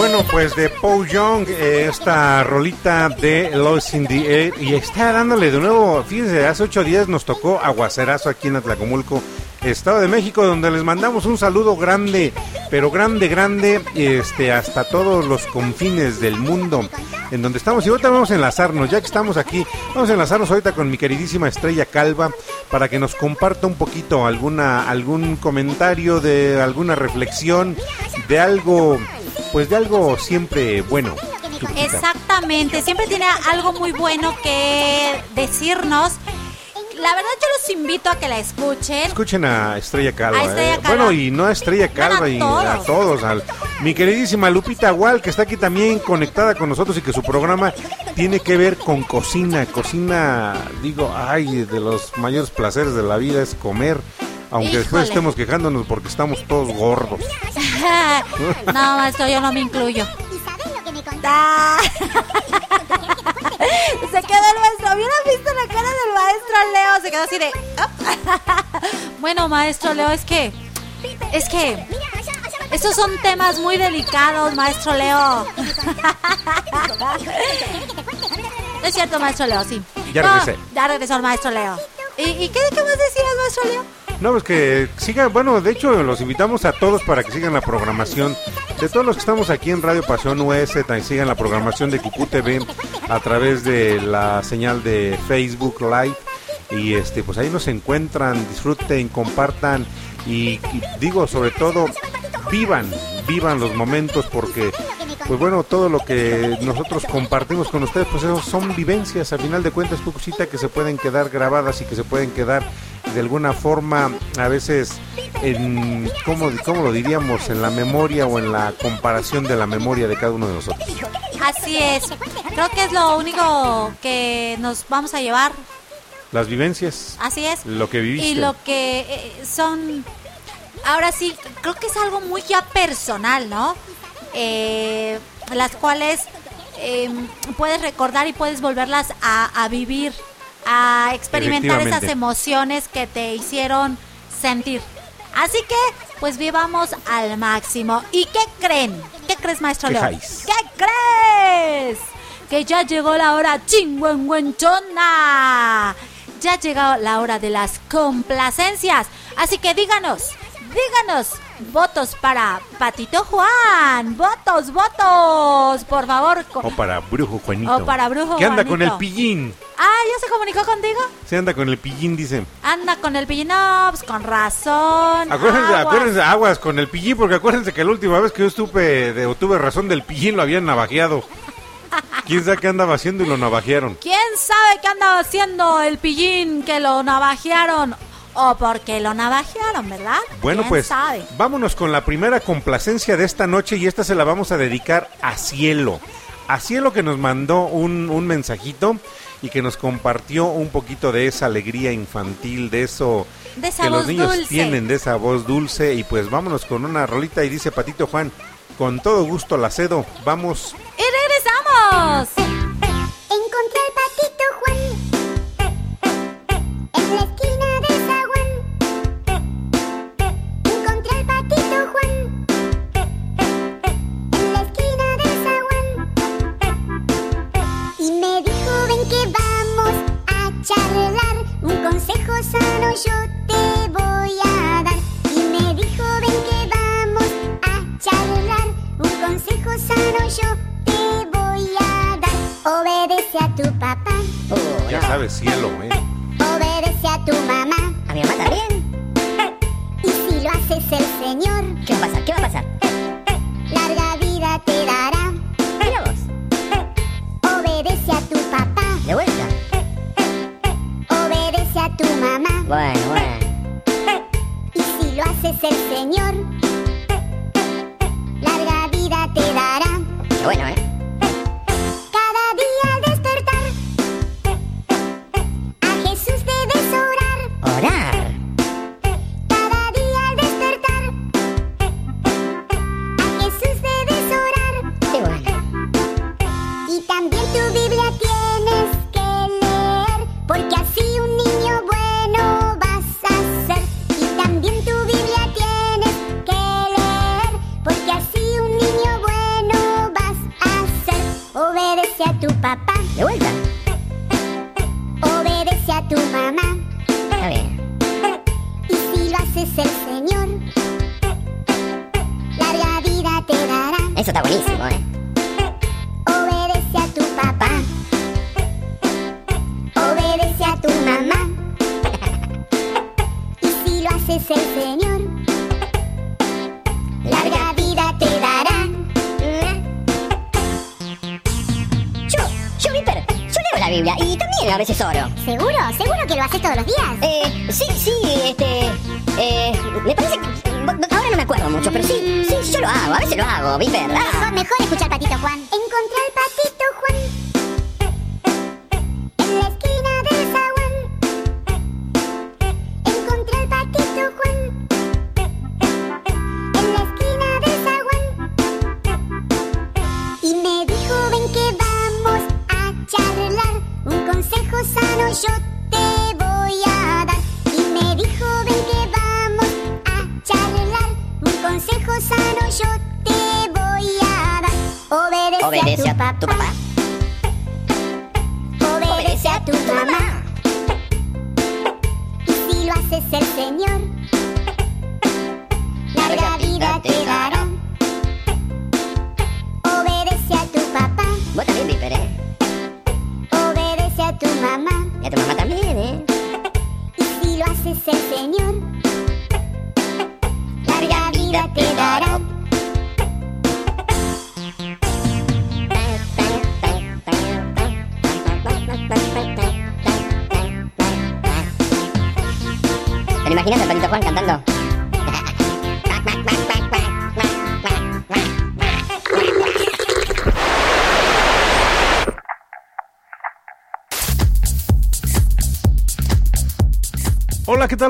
Bueno, pues de Paul Young, eh, esta rolita de Lost in y está dándole de nuevo, fíjense, hace ocho días nos tocó aguacerazo aquí en Atlacomulco, Estado de México, donde les mandamos un saludo grande, pero grande, grande, este, hasta todos los confines del mundo, en donde estamos. Y ahorita vamos a enlazarnos, ya que estamos aquí, vamos a enlazarnos ahorita con mi queridísima Estrella Calva, para que nos comparta un poquito alguna, algún comentario, de alguna reflexión, de algo, pues de algo siempre bueno. Exactamente, siempre tiene algo muy bueno que decirnos. La verdad yo los invito a que la escuchen. Escuchen a Estrella Calva. A Estrella eh. Bueno, y no a Estrella Calva, y todos. a todos. Al, mi queridísima Lupita Wal, que está aquí también conectada con nosotros y que su programa tiene que ver con cocina. Cocina, digo, ay, de los mayores placeres de la vida es comer. Aunque después estemos quejándonos porque estamos todos gordos. no, maestro, yo no me incluyo. ¿Y sabes lo que me contó? Se quedó el maestro. ¿Hubieran visto la cara del maestro Leo? Se quedó así de. Bueno, maestro Leo, es que. Es que. Estos son temas muy delicados, maestro Leo. es cierto, maestro Leo, sí. Ya No, regresé. ya regresó el maestro Leo. ¿Y, y qué, qué más decías, maestro Leo? No, pues que sigan, bueno, de hecho los invitamos a todos para que sigan la programación de todos los que estamos aquí en Radio Pasión US, también sigan la programación de Cucú TV a través de la señal de Facebook Live. Y este pues ahí nos encuentran, disfruten, compartan y, digo sobre todo vivan, vivan los momentos porque pues bueno, todo lo que nosotros compartimos con ustedes, pues eso son vivencias, a final de cuentas, Cucucita, que se pueden quedar grabadas y que se pueden quedar de alguna forma, a veces, en, ¿cómo, cómo lo diríamos? En la memoria o en la comparación de la memoria de cada uno de nosotros. Así es. Creo que es lo único que nos vamos a llevar. Las vivencias, Así es. lo que viviste. Y lo que eh, son. Ahora sí, creo que es algo muy ya personal, ¿no? Eh, las cuales eh, puedes recordar y puedes volverlas a, a vivir, a experimentar esas emociones que te hicieron sentir. Así que, pues vivamos al máximo. ¿Y qué creen? ¿Qué crees, maestro jais? ¿Qué crees? Que ya llegó la hora chingüengüenchona. Ya llegó la hora de las complacencias. Así que díganos, díganos, votos para Patito Juan. Votos, votos. Por favor. O para Brujo Juanito. O para Brujo Que anda con el pillín. Ah, ¿ya se comunicó contigo? Se anda con el pillín, dice. Anda con el Pillinops, con razón. Acuérdense, aguas. acuérdense, aguas con el pillín, porque acuérdense que la última vez que yo estuve de, o tuve razón del pillín lo habían navajeado. ¿Quién sabe qué andaba haciendo y lo navajearon? ¿Quién sabe qué andaba haciendo el pillín que lo navajearon? O porque lo navajearon, ¿verdad? Bueno, ¿Quién pues sabe? vámonos con la primera complacencia de esta noche y esta se la vamos a dedicar a Cielo. A Cielo que nos mandó un, un mensajito y que nos compartió un poquito de esa alegría infantil, de eso De esa que los niños dulce. tienen, de esa voz dulce. Y pues vámonos con una rolita y dice Patito Juan, con todo gusto la cedo, vamos. ¡Y regresamos! Encontré al patito Juan en la esquina ¿Qué va a pasar? ¿Qué va a pasar?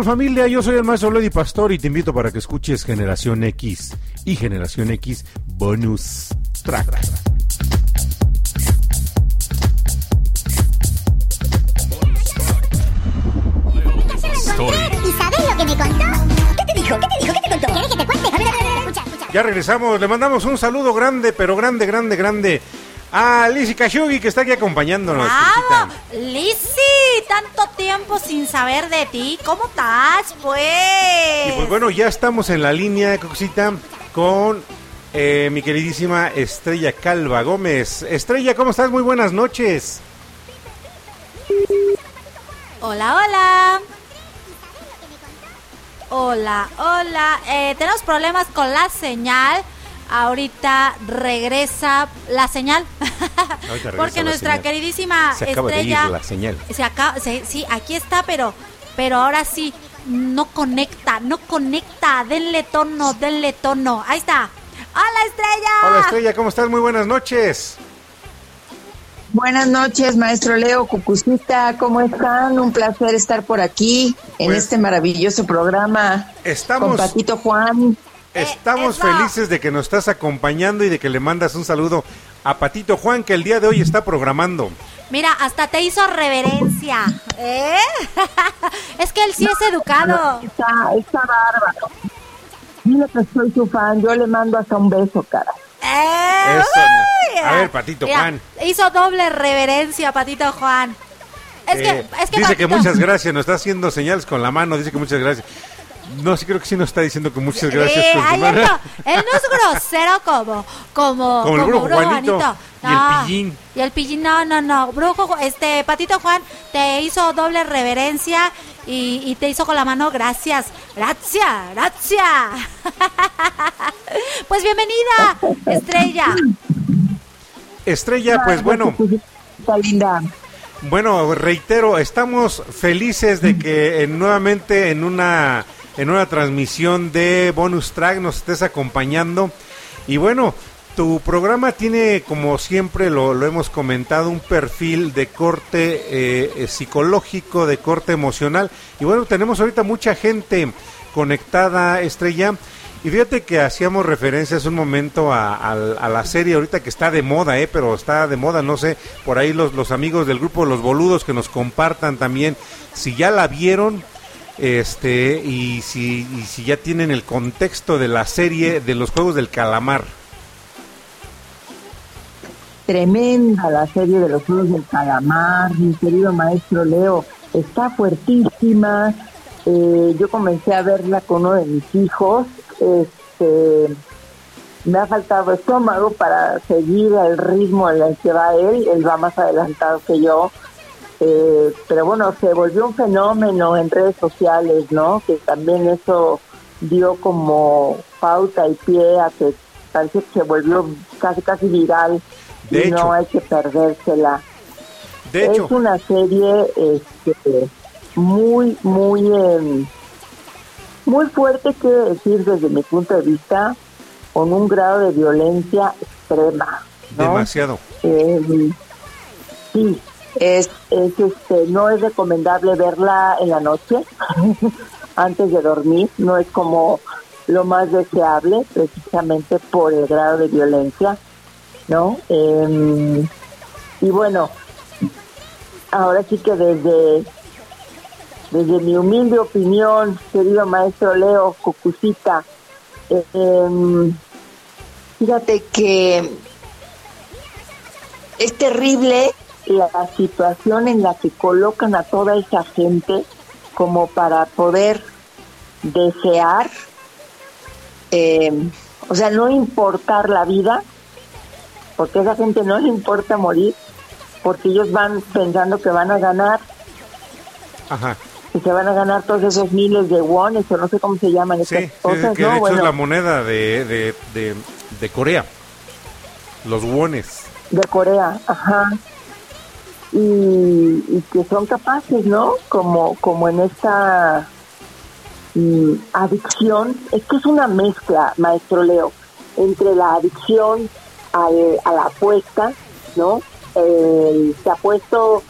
Tal familia? Yo soy el maestro Lady Pastor y te invito para que escuches Generación X y Generación X Bonus Track. Story. ¿Y sabes lo que me contó? ¿Qué te dijo? ¿Qué te dijo? ¿Qué te contó? ¿Quieres que te cuente? A ver, a ver, a ver, escucha, escucha. Ya regresamos, le mandamos un saludo grande, pero grande, grande, grande a Lizzy Kashugi que está aquí acompañándonos. ¡Bravo! Cosita. Tiempo sin saber de ti. ¿Cómo estás, pues? Y pues bueno, ya estamos en la línea, Cosita, con eh, mi queridísima Estrella Calva Gómez. Estrella, ¿cómo estás? Muy buenas noches. Hola, hola. Hola, hola. Eh, tenemos problemas con la señal. Ahorita regresa la señal. Porque nuestra señal. queridísima Se acaba de ir estrella la señal. se acaba, se- sí, aquí está, pero, pero ahora sí no conecta, no conecta. Denle tono, denle tono. Ahí está. Hola, estrella. Hola Estrella, ¿cómo estás? Muy buenas noches. Buenas noches, maestro Leo Cucucita, ¿cómo están? Un placer estar por aquí en Pues- este maravilloso programa Estamos- con Patito Juan. Estamos eso. felices de que nos estás acompañando y de que le mandas un saludo a Patito Juan que el día de hoy está programando. Mira, hasta te hizo reverencia. ¿Eh? es que él sí es educado. Está, está bárbaro. Dile que soy su fan, yo le mando hasta un beso, cara. ¡Eh! Eso, Uy, a ver, Patito Mira, Juan. Hizo doble reverencia, Patito Juan. Es Eh, que, es que dice que muchas gracias, nos está haciendo señales con la mano, dice que muchas gracias. No, sí creo que sí nos está diciendo que muchas gracias Eh, ay, él, mano. no, él no es grosero como como Como el brujo Juanito Juanito. y el No, pillín. Y el pillín, no, no, no. Brujo, este Patito Juan te hizo doble reverencia y, y te hizo con la mano gracias. Gracias, gracias. pues bienvenida, estrella. Estrella, pues bueno, Está linda. bueno, reitero, estamos felices de que eh, nuevamente en una en una transmisión de bonus track nos estés acompañando y bueno, tu programa tiene como siempre lo, lo hemos comentado un perfil de corte eh, psicológico, de corte emocional y bueno, tenemos ahorita mucha gente conectada, Estrella. Y fíjate que hacíamos referencia hace un momento a la serie ahorita que está de moda, ¿eh? pero está de moda, no sé, por ahí los, los amigos del grupo Los Boludos que nos compartan también si ya la vieron este y si, y si ya tienen el contexto de la serie de los Juegos del Calamar. tremenda la serie de los juegos del calamar, mi querido maestro Leo, está fuertísima. Eh, yo comencé a verla con uno de mis hijos. Este, me ha faltado estómago para seguir el ritmo en el que va él. Él va más adelantado que yo. Eh, pero bueno, se volvió un fenómeno en redes sociales, ¿no? Que también eso dio como pauta y pie a que parece que se volvió casi casi viral De y hecho. no hay que perdérsela. De hecho, es una serie este, muy, muy, em, muy fuerte, que decir desde mi punto de vista, con un grado de violencia extrema. ¿no? demasiado. Eh, sí, es, es este, no es recomendable verla en la noche antes de dormir, no es como lo más deseable precisamente por el grado de violencia, ¿no? Eh, y bueno, ahora sí que desde desde mi humilde opinión, querido maestro Leo Cucucita, eh, fíjate que es terrible la situación en la que colocan a toda esa gente como para poder desear, eh, o sea, no importar la vida, porque a esa gente no le importa morir, porque ellos van pensando que van a ganar, Ajá. que se van a ganar todos esos miles de wones, o no sé cómo se llaman Sí, estas cosas, que ¿no? de hecho Bueno, es la moneda de, de, de, de Corea. Los wones. de Corea, ajá. Y, y que son capaces, ¿no? Como, como en esta mm, adicción, es que es una mezcla, maestro Leo, entre la adicción al- a la apuesta, ¿no? Eh, te apuesto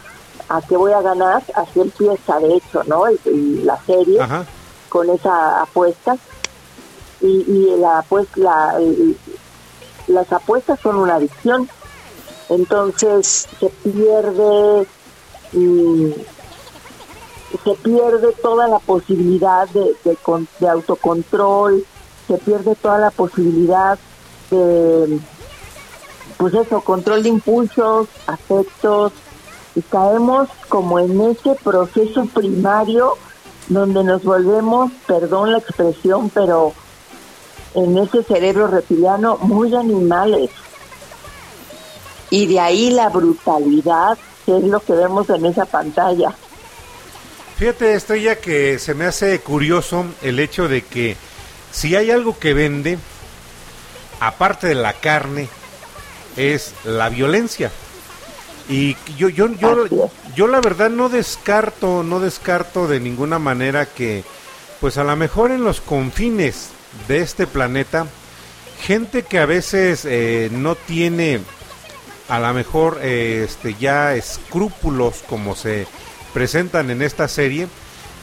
a que voy a ganar, así empieza de hecho, ¿no? El- el- la serie Ajá. con esa apuesta y, y la pues la el- las apuestas son una adicción entonces se pierde mm, se pierde toda la posibilidad de, de, con- de autocontrol se pierde toda la posibilidad de pues eso control de impulsos afectos y caemos como en ese proceso primario donde nos volvemos, perdón la expresión, pero en ese cerebro reptiliano muy animales. Y de ahí la brutalidad, que es lo que vemos en esa pantalla. Fíjate, Estrella, que se me hace curioso el hecho de que si hay algo que vende, aparte de la carne, es la violencia. Y yo, yo, yo, yo la verdad no descarto, no descarto de ninguna manera que, pues a lo mejor en los confines de este planeta, gente que a veces eh, no tiene a lo mejor este ya escrúpulos como se presentan en esta serie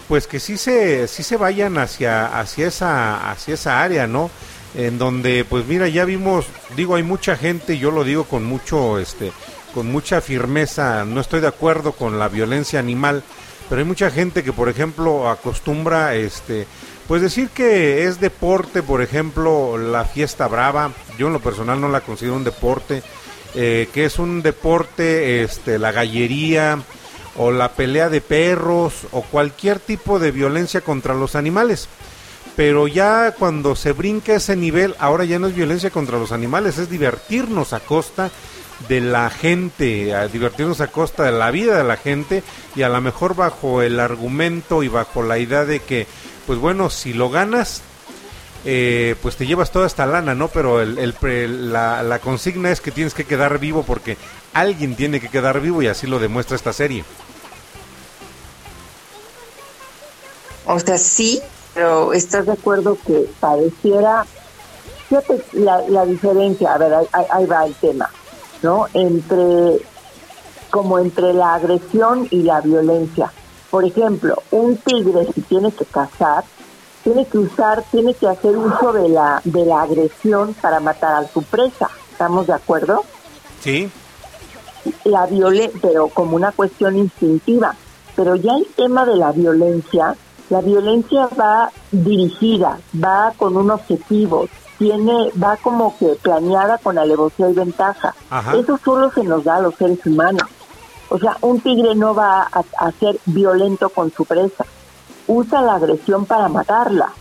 pues que sí se sí se vayan hacia hacia esa hacia esa área no en donde pues mira ya vimos digo hay mucha gente yo lo digo con mucho este con mucha firmeza no estoy de acuerdo con la violencia animal pero hay mucha gente que por ejemplo acostumbra este pues decir que es deporte por ejemplo la fiesta brava yo en lo personal no la considero un deporte eh, que es un deporte, este, la gallería o la pelea de perros o cualquier tipo de violencia contra los animales. Pero ya cuando se brinca ese nivel, ahora ya no es violencia contra los animales, es divertirnos a costa de la gente, a divertirnos a costa de la vida de la gente y a lo mejor bajo el argumento y bajo la idea de que, pues bueno, si lo ganas, eh, pues te llevas toda esta lana, ¿no? Pero el, el la, la consigna es que tienes que quedar vivo porque alguien tiene que quedar vivo y así lo demuestra esta serie. O sea, sí, pero ¿estás de acuerdo que pareciera... Fíjate la, diferencia, a ver, ahí- ahí va el tema, ¿no? Entre, como entre la agresión y la violencia. Por ejemplo, un tigre si tiene que cazar, tiene que usar, tiene que hacer uso de la, de la agresión para matar a su presa. ¿Estamos de acuerdo? Sí. la violen pero como una cuestión instintiva. Pero ya el tema de la violencia, la violencia va dirigida, va con un objetivo, tiene, va como que planeada con alevosía y ventaja. Ajá. Eso solo se nos da a los seres humanos. O sea, un tigre no va a, a ser violento con su presa. Usa la agresión para matarla.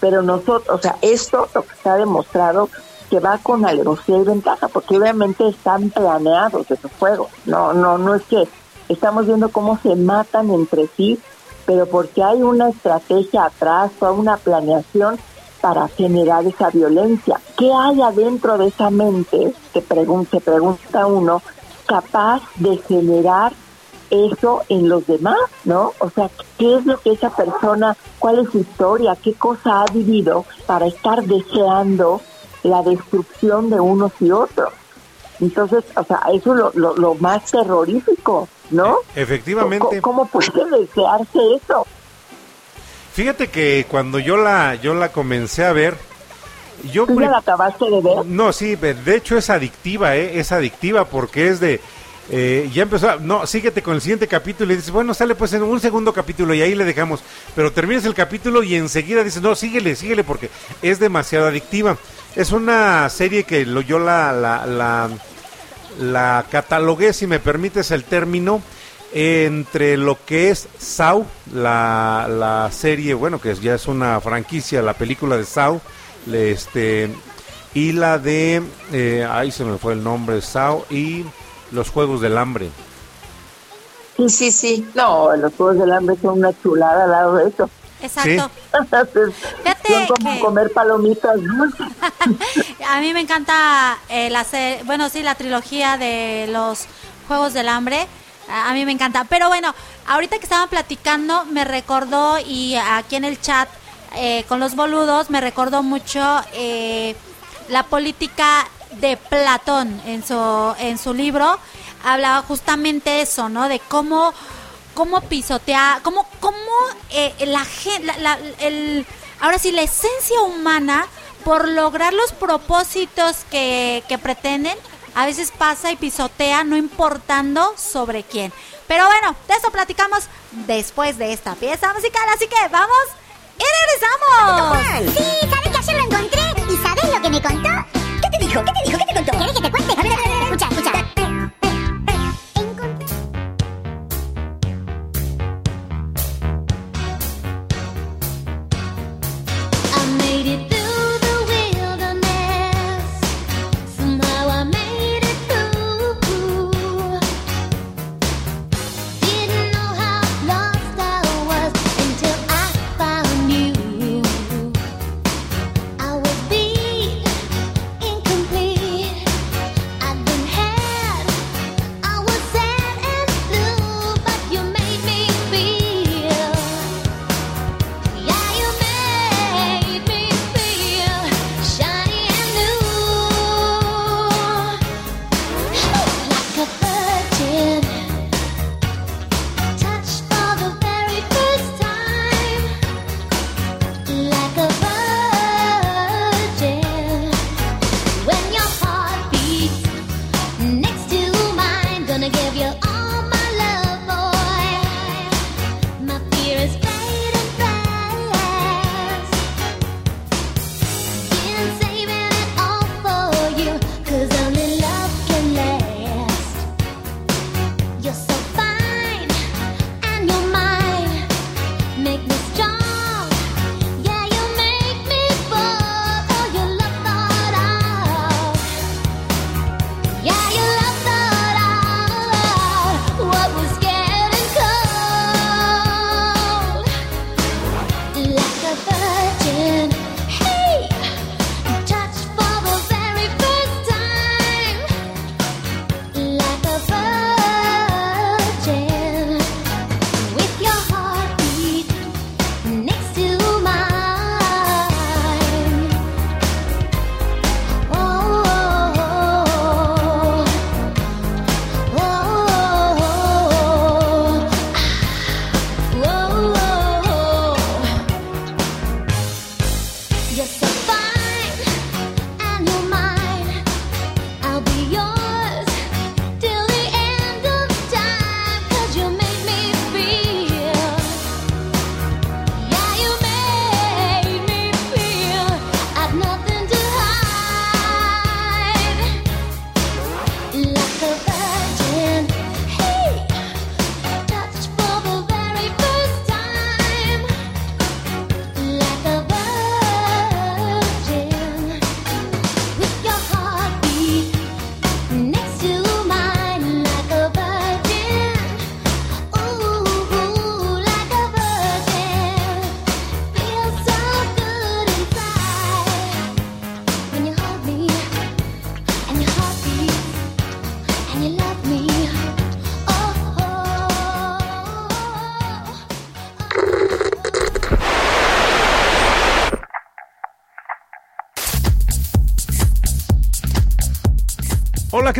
Pero nosotros, o sea, esto lo que está demostrado que va con alevosía y ventaja, porque obviamente están planeados esos juegos. No, no, no es que estamos viendo cómo se matan entre sí, pero porque hay una estrategia atrás, toda una planeación para generar esa violencia. ¿Qué hay adentro de esa mente, que pregun- se pregunta uno, capaz de generar eso en los demás, ¿no? O sea, ¿qué es lo que esa persona, cuál es su historia, qué cosa ha vivido para estar deseando la destrucción de unos y otros? Entonces, o sea, eso es lo, lo, lo más terrorífico, ¿no? Efectivamente. ¿Cómo, cómo puede desearse eso? Fíjate que cuando yo la, yo la comencé a ver, yo ¿Tú ya la acabaste de ver? No, sí, de hecho es adictiva, ¿eh? Es adictiva porque es de... eh, ya empezó, a- no, síguete con el siguiente capítulo y dices, bueno, sale pues en un segundo capítulo y ahí le dejamos, pero terminas el capítulo y enseguida dices, no, síguele, síguele porque es demasiado adictiva. Es una serie que yo la, la, catalogué, si me permites el término, entre lo que es Saw, la, la serie, bueno, que ya es una franquicia, la película de Saw, este, y la de, eh, ahí se me fue el nombre, Saw, y los Juegos del Hambre. Sí, sí, sí. No, los Juegos del Hambre son una chulada al lado de eso. Exacto. son como que- comer palomitas. A mí me encanta eh, la bueno, sí, la trilogía de los Juegos del Hambre. A a mí me encanta. Pero bueno, ahorita que estaban platicando, me recordó, y aquí en el chat eh, con los boludos, me recordó mucho eh, la política de Platón en su, en su libro. Hablaba justamente eso, ¿no? De cómo cómo pisotea, cómo, cómo eh, la, la- el, ahora sí, la esencia humana, por lograr los propósitos que, que pretenden, a veces pasa y pisotea, no importando sobre quién. Pero bueno, de eso platicamos después de esta pieza musical, así que vamos y regresamos. Sí, ¿sabes que ayer lo encontré? ¿Y sabes lo que me contó? ¿Qué te dijo? ¿Qué te dijo? ¿Qué te contó? ¿Querés que te cuente? A ver, a ver, a ver, escucha, escucha. I made it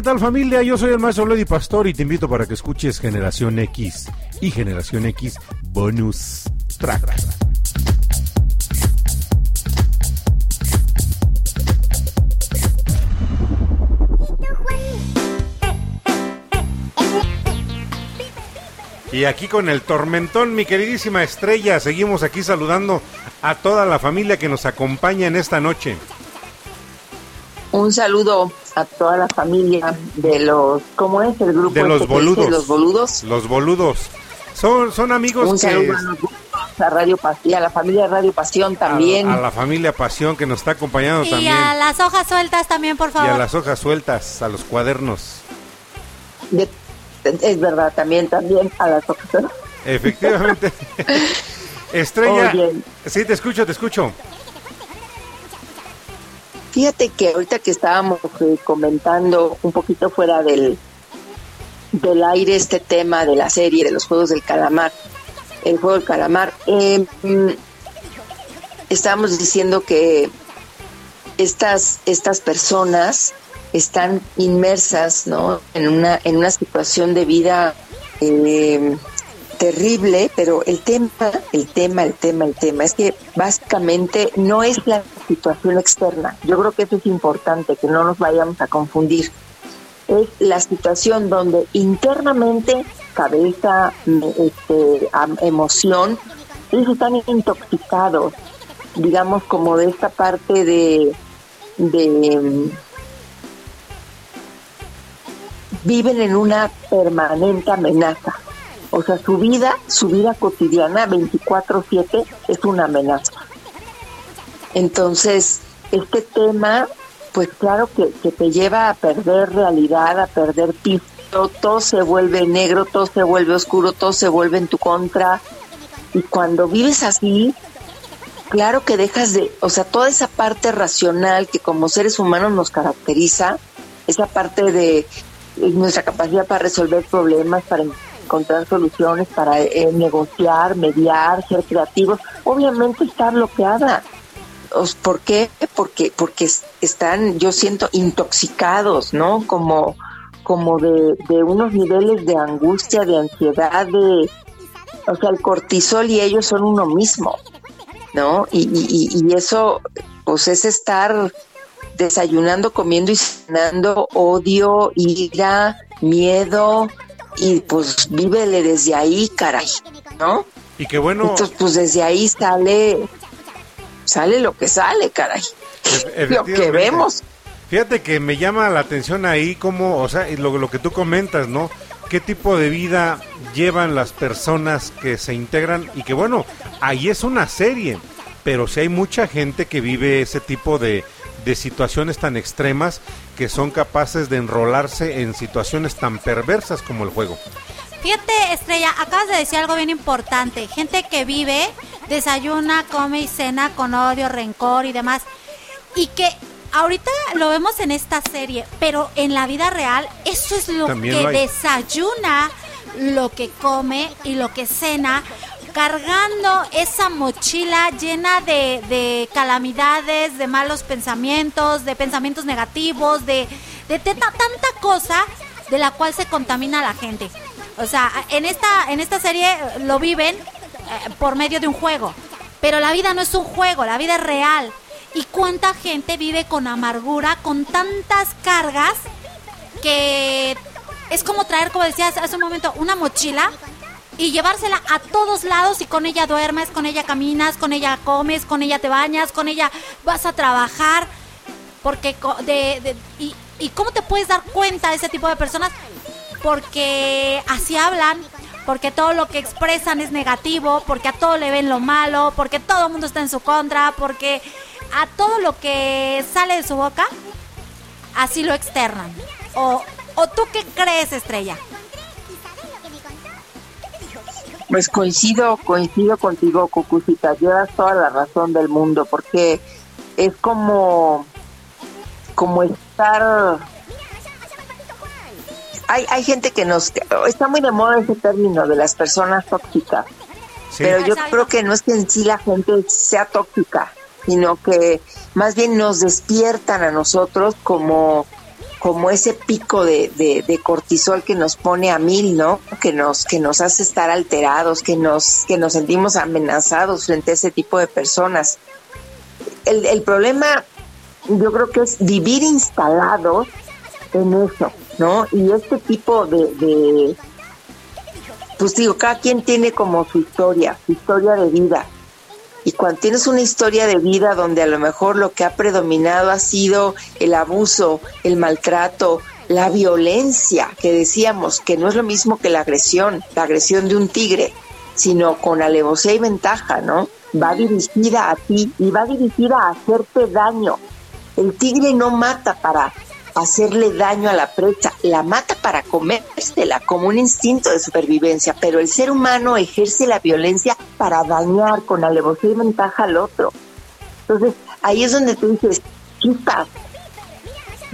tal familia? Yo soy el maestro Lady Pastor y te invito para que escuches Generación X y Generación X Bonus Track. Y aquí con el tormentón, mi queridísima estrella, seguimos aquí saludando a toda la familia que nos acompaña en esta noche. Un saludo a toda la familia de los, ¿cómo es el grupo? De este los dice? boludos. Los boludos. Los boludos. Son, son amigos Un que... saludo a, los boludos, a Radio Pas- y a la familia Radio Pasión también. A, a la familia Pasión que nos está acompañando Y también. a las hojas sueltas también, por Y favor. a las hojas sueltas, a los cuadernos. De- es verdad, también, también a las otras. Efectivamente. Estrella, Oye. sí, te escucho, te escucho. Fíjate que ahorita que estábamos eh, comentando un poquito fuera del, del aire este tema de la serie de los Juegos del Calamar, el Juego del Calamar, mm, estábamos diciendo que estas, estas personas están inmersas ¿no? en, una, en una situación de vida eh, terrible, pero el tema, el tema, el tema, el tema es que básicamente no es la situación externa. Yo creo que eso es importante, que no nos vayamos a confundir. Es la situación donde internamente, cabeza, este, emoción, ellos están intoxicados, digamos, como de esta parte de, de viven en una permanente amenaza. O sea, su vida, su vida cotidiana 24/7 es una amenaza. Entonces, este tema, pues claro que, te lleva a perder realidad, a perder piso, todo se vuelve negro, todo se vuelve oscuro, todo se vuelve en tu contra. Y cuando vives así, claro que dejas de, o sea, toda esa parte racional que como seres humanos nos caracteriza, esa parte de eh, nuestra capacidad para resolver problemas, para encontrar soluciones, para eh, negociar, mediar, ser creativos, obviamente está bloqueada. ¿Por qué? Porque, porque es- están, yo siento, intoxicados, ¿no? Como, como de, de unos niveles de angustia, de ansiedad, de, o sea, el cortisol y ellos son uno mismo, ¿no? Y- y eso, pues es estar desayunando, comiendo y cenando odio, ira, miedo, y pues vívele desde ahí, caray, ¿no? Y qué bueno, Entonces, pues desde ahí sale, sale lo que sale, caray. Lo que vemos. Fíjate que me llama la atención ahí como, o sea, y lo, lo que tú comentas, ¿no? ¿Qué tipo de vida llevan las personas que se integran? Y que bueno, ahí es una serie, pero sí hay mucha gente que vive ese tipo de, de situaciones tan extremas que son capaces de enrolarse en situaciones tan perversas como el juego. Fíjate, Estrella, acabas de decir algo bien importante. Gente que vive, desayuna, come y cena con odio, rencor y demás. Y que ahorita lo vemos en esta serie, pero en la vida real eso es lo También que lo desayuna, lo que come y lo que cena, cargando esa mochila llena de, de calamidades, de malos pensamientos, de pensamientos negativos, de, de teta- tanta cosa de la cual se contamina la gente. O sea, en esta, en esta serie eh, lo viven eh, por medio de un juego. Pero la vida no es un juego, la vida es real. ¿Y cuánta gente vive con amargura, con tantas cargas, que es como traer, como decías hace un momento, una mochila y llevársela a todos lados y con ella duermes, con ella caminas, con ella comes, con ella te bañas, con ella vas a trabajar? Porque de, de- y, y cómo te puedes dar cuenta de ese tipo de personas porque así hablan, porque todo lo que expresan es negativo, porque a todo le ven lo malo, porque todo el mundo está en su contra, porque a todo lo que sale de su boca, así lo externan. O, o tú qué crees, Estrella? Pues coincido, coincido contigo, Cucucita, llevas toda la razón del mundo, porque es como, como estar... Hay, hay gente que nos... Está muy de moda ese término de las personas tóxicas, pero yo creo que no es que en sí la gente sea tóxica, sino que más bien nos despiertan a nosotros como como ese pico de, de- de cortisol que nos pone a mil, ¿no? Que nos, que nos hace estar alterados, que nos, que nos sentimos amenazados frente a ese tipo de personas. El, el problema, yo creo que es vivir instalados en eso, ¿no? Y este tipo de, de pues digo, cada quien tiene como su historia, su historia de vida. Y cuando tienes una historia de vida donde a lo mejor lo que ha predominado ha sido el abuso, el maltrato, la violencia, que decíamos que no es lo mismo que la agresión, la agresión de un tigre, sino con alevosía y ventaja, ¿no? Va dirigida a ti y va dirigida a hacerte daño. El tigre no mata para hacerle daño a la presa, la mata para comérsela como un instinto de supervivencia, pero el ser humano ejerce la violencia para dañar con alevosía y ventaja al otro. Entonces, ahí es donde tú dices, chispas,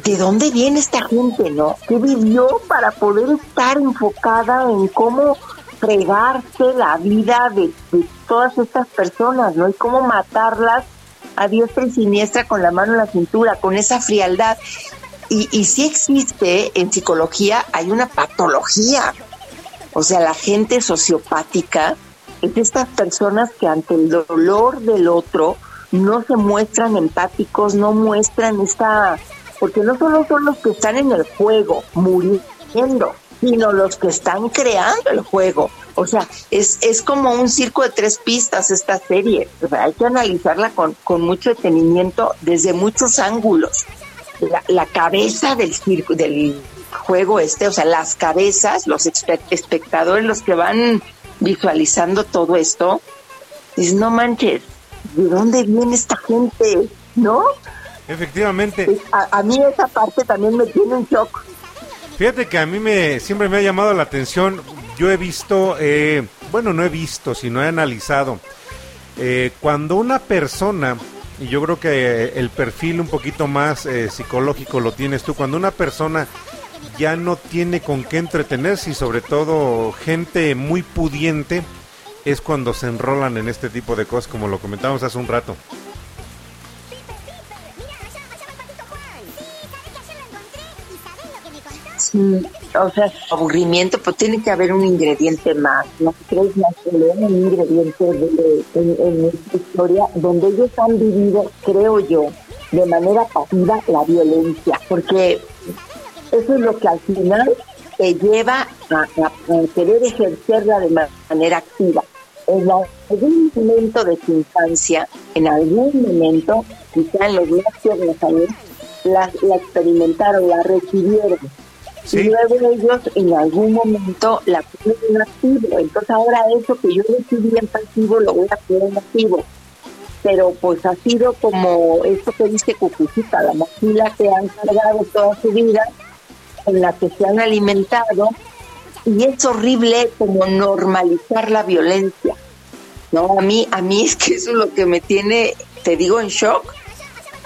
¿de dónde viene esta gente, no? ¿Qué vivió para poder estar enfocada en cómo fregarse la vida de, de todas estas personas, ¿no? Y cómo matarlas a diestra y siniestra con la mano en la cintura, con esa frialdad. Y, y sí existe en psicología, hay una patología. O sea, la gente sociopática es de estas personas que ante el dolor del otro no se muestran empáticos, no muestran esta... Porque no solo son los que están en el juego muriendo, sino los que están creando el juego. O sea, es, es como un circo de tres pistas esta serie. O hay que analizarla con, con mucho detenimiento desde muchos ángulos. La, la cabeza del circo, del juego este, o sea, las cabezas, los espe- espectadores, los que van visualizando todo esto, dices, no manches, ¿de dónde viene esta gente? ¿No? Efectivamente. A, a mí esa parte también me tiene en shock. Fíjate que a mí me siempre me ha llamado la atención. Yo he visto, eh, bueno, no he visto, sino he analizado. eh, cuando una persona, y yo creo que eh, el perfil un poquito más eh, psicológico lo tienes tú, cuando una persona ya no tiene con qué entretenerse y sobre todo gente muy pudiente, es cuando se enrolan en este tipo de cosas, como lo comentábamos hace un rato. Sí, o sea, aburrimiento, pues tiene que haber un ingrediente más. ¿No crees leer un ingrediente de- en, en esta historia donde ellos han vivido, creo yo, de manera pasiva la violencia? Porque eso es lo que al final te lleva a, querer ejercerla de ma- manera activa. En algún momento de su infancia, en algún momento, quizá en los más tiernos años, la, la experimentaron, la recibieron. Y luego ellos en algún momento la ponen en activo. Entonces ahora eso que yo recibí en pasivo lo voy a poner en activo. Pero pues ha sido como esto que dice Cucucita, la mochila que han cargado toda su vida, en la que se han alimentado. Y es horrible como normalizar la violencia. No, a mí, a mí es que eso es lo que me tiene, te digo, en shock,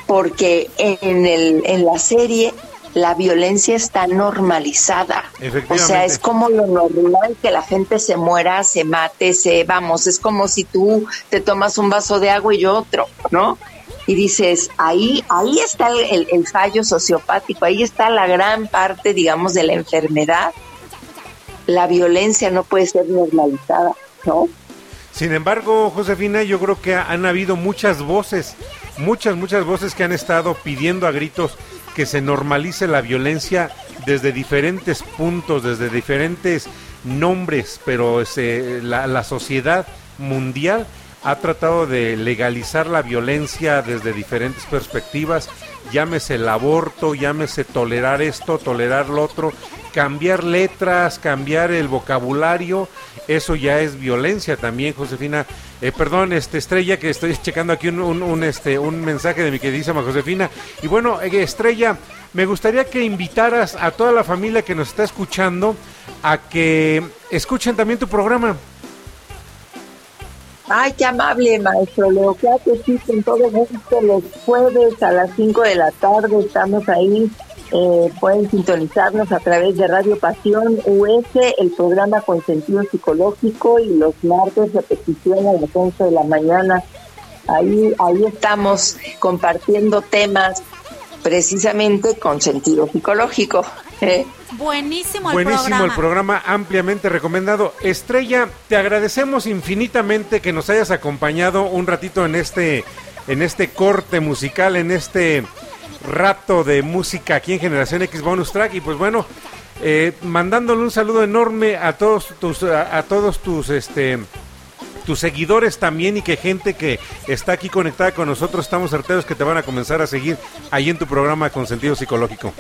porque en, el, en la serie la violencia está normalizada. O sea, es como lo normal que la gente se muera, se mate, se, vamos, es como si tú te tomas un vaso de agua y yo otro, ¿no? Y dices, ahí, ahí está el, el- el fallo sociopático, ahí está la gran parte, digamos, de la enfermedad. La violencia no puede ser normalizada, ¿no? Sin embargo, Josefina, yo creo que han habido muchas voces, muchas, muchas voces que han estado pidiendo a gritos que se normalice la violencia desde diferentes puntos, desde diferentes nombres, pero la, la sociedad mundial ha tratado de legalizar la violencia desde diferentes perspectivas, llámese el aborto, llámese tolerar esto, tolerar lo otro, cambiar letras, cambiar el vocabulario, eso ya es violencia también, Josefina. Eh, perdón, este Estrella, que estoy checando aquí un, un- un, este, un mensaje de mi queridísima Josefina. Y bueno, eh, Estrella, me gustaría que invitaras a toda la familia que nos está escuchando a que escuchen también tu programa. Ay, qué amable, maestro Leo. Claro que sí, con todo gusto. Los jueves a las 5 de la tarde estamos ahí. Eh, pueden sintonizarnos a través de Radio Pasión US, el programa con sentido psicológico, y los martes repetición a las 11 de la mañana. Ahí, ahí estamos compartiendo temas precisamente con sentido psicológico. ¿eh? Buenísimo el Buenísimo programa. el programa, ampliamente recomendado. Estrella, te agradecemos infinitamente que nos hayas acompañado un ratito en este, en este corte musical, en este rato de música aquí en Generación X Bonus Track. Y pues bueno, eh, mandándole un saludo enorme a todos tus, a, todos tus, este, tus seguidores también y que gente que está aquí conectada con nosotros, estamos certeros que te van a comenzar a seguir ahí en tu programa con sentido psicológico.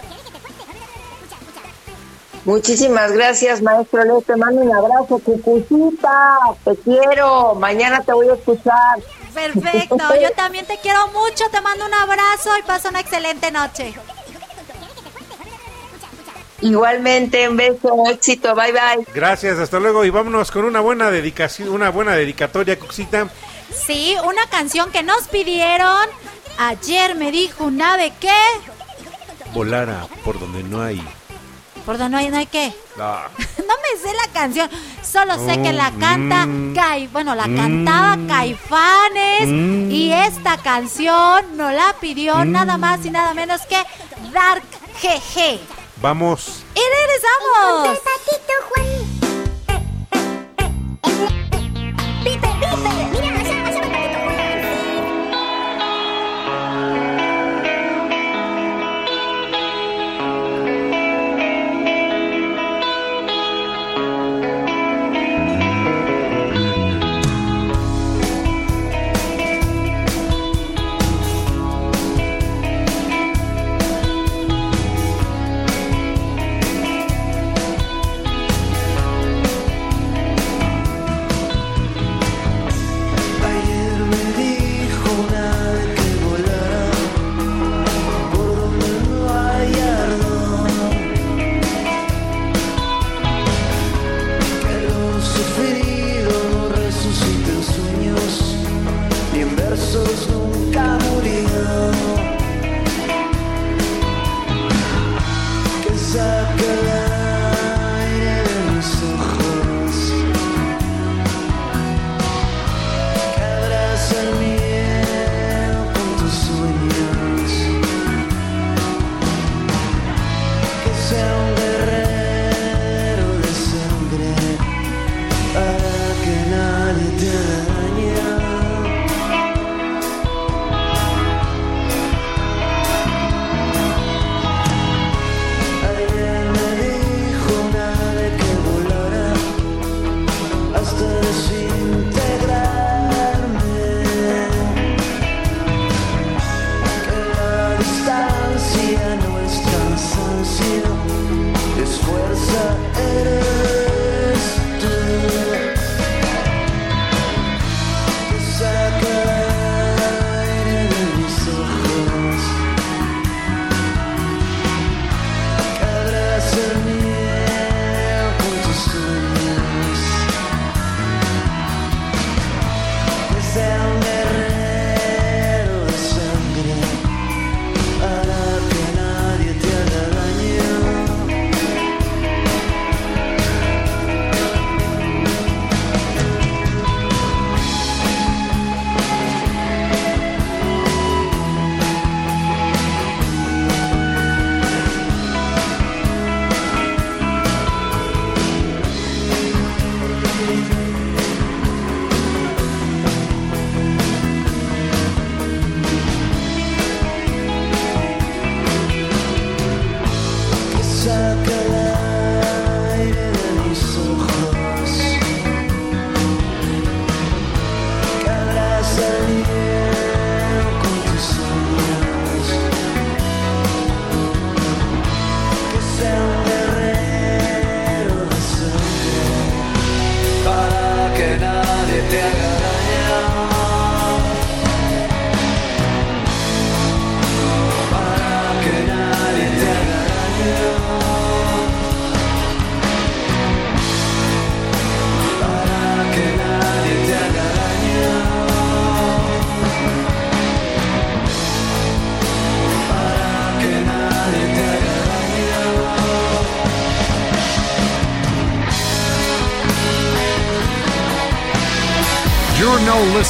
Muchísimas gracias, maestro Leo. Te mando un abrazo, cucucita. Te quiero. Mañana te voy a escuchar. Perfecto, yo también te quiero mucho, te mando un abrazo y pasa una excelente noche. Igualmente, un beso, éxito. Bye, bye. Gracias, hasta luego y vámonos con una buena dedicación, una buena dedicatoria, Cuxita. Sí, una canción que nos pidieron. Ayer me dijo un ave que... Volara por donde no hay. ¿Por dónde no hay, no hay qué? Ah, No me sé la canción, solo sé que la canta Mm. Cai, bueno, la Mm. cantaba Caifanes Mm. y esta canción nos la pidió Mm. nada más y nada menos que Dark GG. vamos. Y regresamos.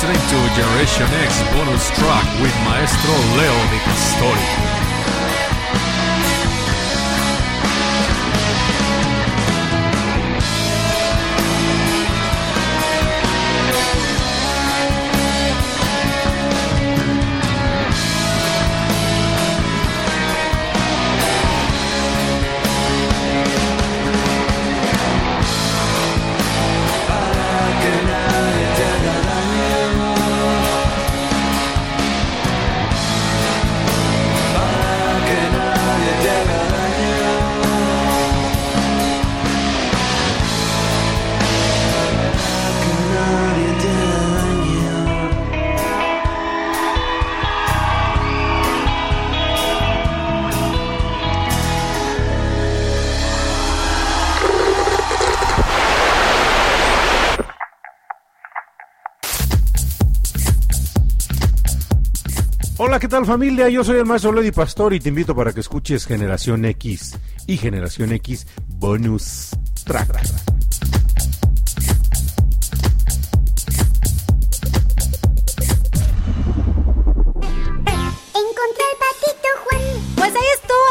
Listening to Generation X bonus track with Maestro Leo tal familia? Yo soy el maestro Lady Pastor y te invito para que escuches Generación X y Generación X Bonus Track. Encontré el patito Juan. Pues ahí estuvo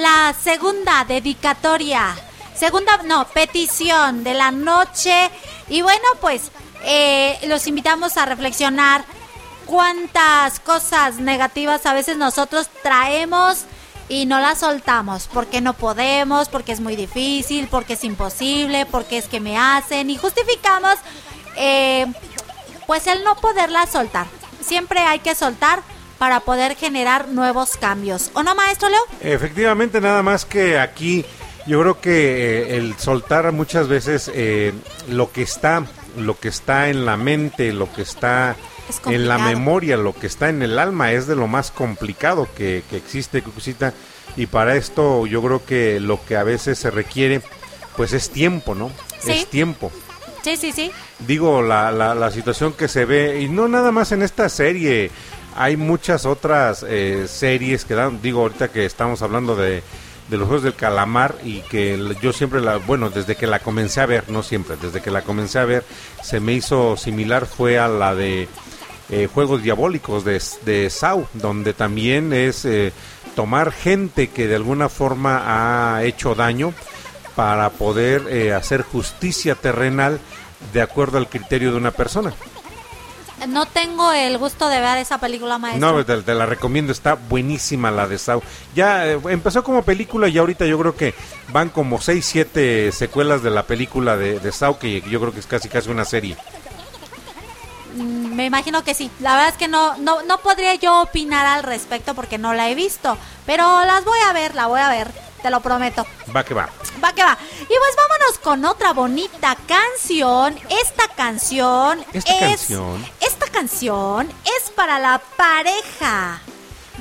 la, segunda dedicatoria. Segunda, no, petición de la noche. Y bueno, pues eh, los invitamos a reflexionar cuántas cosas negativas a veces nosotros traemos y no las soltamos. Porque no podemos, porque es muy difícil, porque es imposible, porque es que me hacen. Y justificamos, eh, pues el no poderlas soltar. Siempre hay que soltar para poder generar nuevos cambios. ¿O no, maestro Leo? Efectivamente, nada más que aquí yo creo que eh, el soltar muchas veces eh, lo que está, lo que está en la mente, lo que está Es en la memoria, lo que está en el alma es de lo más complicado que, que existe, Cucucita. Y para esto yo creo que lo que a veces se requiere, pues es tiempo, ¿no? Sí. Es tiempo. Sí, sí, sí. digo, la, la, la situación que se ve, y no nada más en esta serie, hay muchas otras eh, series que dan, digo, ahorita que estamos hablando de, de los Juegos del Calamar y que yo siempre la, bueno, desde que la comencé a ver, no siempre, desde que la comencé a ver, se me hizo similar, fue a la de eh, Juegos Diabólicos de, de Sau, donde también es eh, tomar gente que de alguna forma ha hecho daño para poder eh, hacer justicia terrenal de acuerdo al criterio de una persona. No tengo el gusto de ver esa película, maestro. No, te, te la recomiendo, está buenísima la de Saw. Ya eh, empezó como película y ahorita yo creo que van como 6, 7 secuelas de la película de, de Saw, que yo creo que es casi casi una serie. Mm, Me imagino que sí. La verdad es que no, no, no podría yo opinar al respecto porque no la he visto. Pero las voy a ver, la voy a ver, te lo prometo. Va que va. Va que va. Y pues vámonos con otra bonita canción. Esta canción Esta es. canción. Esta canción es para la pareja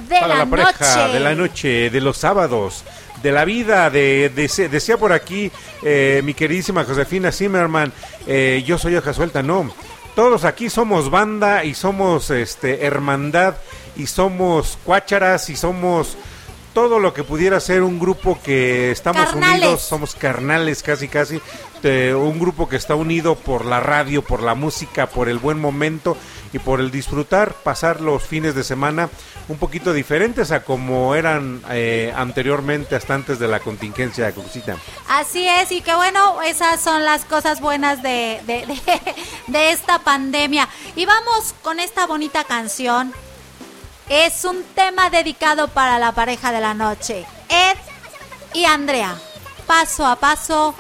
de Para la, la pareja noche. de la noche, de los sábados, de la vida, de, de- decía por aquí eh, mi queridísima Josefina Zimmerman, eh, yo soy hoja suelta, no. Todos aquí somos banda y somos este hermandad y somos cuácharas y somos todo lo que pudiera ser un grupo que estamos Carnales. unidos, somos carnales casi casi, de un grupo que está unido por la radio, por la música, por el buen momento y por el disfrutar, pasar los fines de semana un poquito diferentes a como eran eh, anteriormente hasta antes de la contingencia de Crucita. Así es, y que bueno, esas son las cosas buenas de, de, de- de esta pandemia. Y vamos con esta bonita canción. Es un tema dedicado para la pareja de la noche. Ed y Andrea. Paso a paso,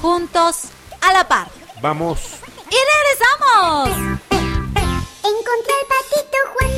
juntos, a la par. Vamos. ¡Y regresamos! Encontré el patito Juan.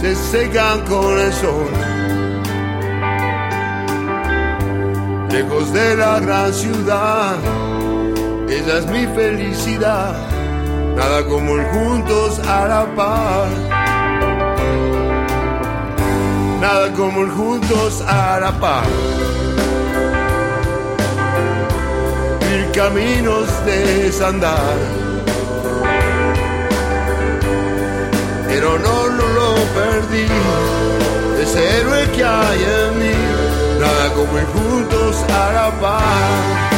Se secan con el sol. Lejos de la gran ciudad, esa es mi felicidad. Nada como el juntos a la par. Nada como el juntos a la par. Mil caminos de desandar. pero no, perdí. Ese héroe que hay en mí, nada como ir juntos a la paz.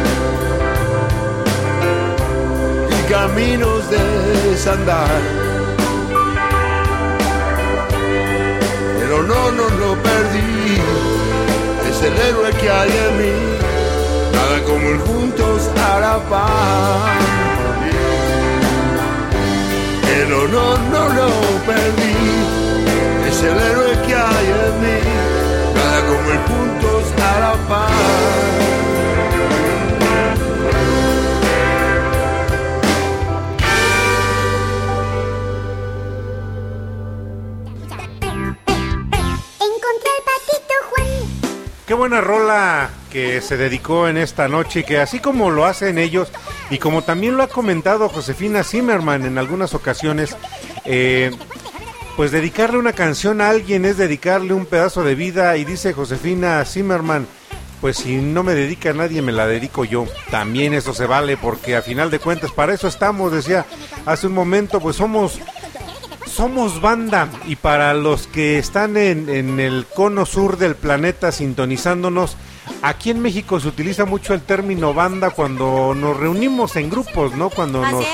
caminos de desandar. Pero no, no lo perdí, es el héroe que hay en mí. Nada como ir juntos la paz. Pero no, no lo perdí, es el héroe que hay en mí. Nada como ir juntos la paz. Qué buena rola que se dedicó en esta noche que así como lo hacen ellos y como también lo ha comentado Josefina Zimmerman en algunas ocasiones, eh, pues dedicarle una canción a alguien es dedicarle un pedazo de vida y dice Josefina Zimmerman, pues si no me dedica a nadie me la dedico yo. También eso se vale porque a final de cuentas para eso estamos, decía hace un momento, pues somos somos banda y para los que están en, en el cono sur del planeta sintonizándonos, aquí en México se utiliza mucho el término banda cuando nos reunimos en grupos, ¿no? Cuando nos,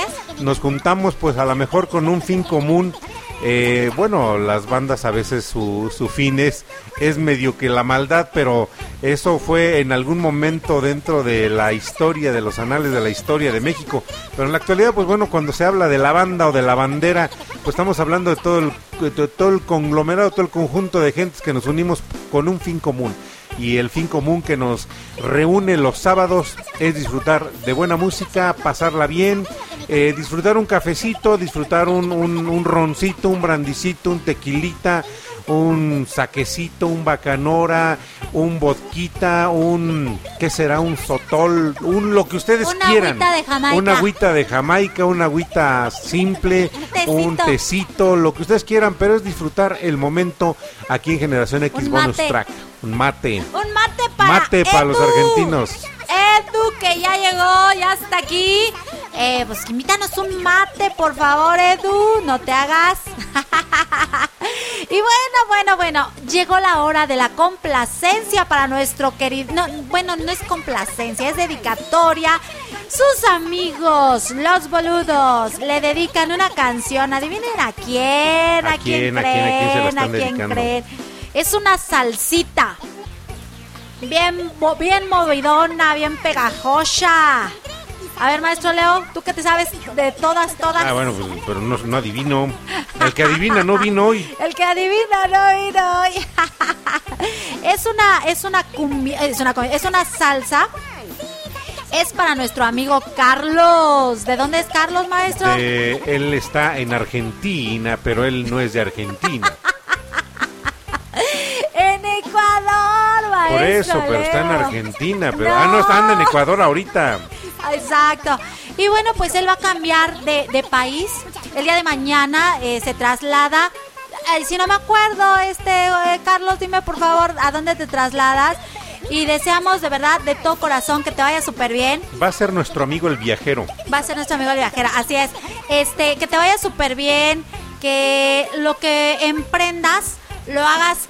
nos juntamos pues a lo mejor con un fin común. Eh, bueno, las bandas a veces su, fin es, es medio que la maldad, pero eso fue en algún momento dentro de la historia, de los anales de la historia de México. Pero en la actualidad, pues bueno, cuando se habla de la banda o de la bandera, pues estamos hablando de todo el, de todo el conglomerado, todo el conjunto de gentes que nos unimos con un fin común. Y el fin común que nos reúne los sábados es disfrutar de buena música, pasarla bien, eh, disfrutar un cafecito, disfrutar un, un, un roncito, un brandicito, un tequilita, un saquecito, un bacanora, un vodquita, un ¿qué será? un sotol, un lo que ustedes Una quieran. agüita de Jamaica. Una agüita de Jamaica, una agüita simple, tecito. un tecito, lo que ustedes quieran, pero es disfrutar el momento aquí en Generación X Bonus. Track. Un mate. Un mate para Mate para los argentinos. Edu, que ya llegó, ya está aquí. Eh, pues invítanos un mate, por favor, Edu. No te hagas. y bueno, bueno, bueno. Llegó la hora de la complacencia para nuestro querido. No, bueno, no es complacencia, es dedicatoria. Sus amigos, los boludos, le dedican una canción. Adivinen a quién, a, ¿A quién, quién, a quién, a quién se la creen, están a quién dedicando? creen. Es una salsita. Bien, bien movidona, bien pegajosa. A ver, maestro Leo, ¿tú qué te sabes de todas, todas? Ah, bueno, pues, pero no, no adivino. El que adivina no vino hoy. El que adivina no vino hoy. es una, es una cumbia, es una, es una salsa. Es para nuestro amigo Carlos. ¿De dónde es Carlos, maestro? Eh, él está en Argentina, pero él no es de Argentina. maestro. Por eso, pero está en. Argentina. Pero, Ah, no, está en Ecuador ahorita. Exacto. Y bueno, pues él va a cambiar de, de país. El día de mañana eh, se traslada. Si no me acuerdo, este eh, Carlos, dime por favor a dónde te trasladas. Y deseamos de verdad, de todo corazón, que te vaya súper bien. Va a ser nuestro amigo el viajero. Va a ser nuestro amigo el viajera, así es. Este, que te vaya súper bien, que lo que emprendas lo hagas,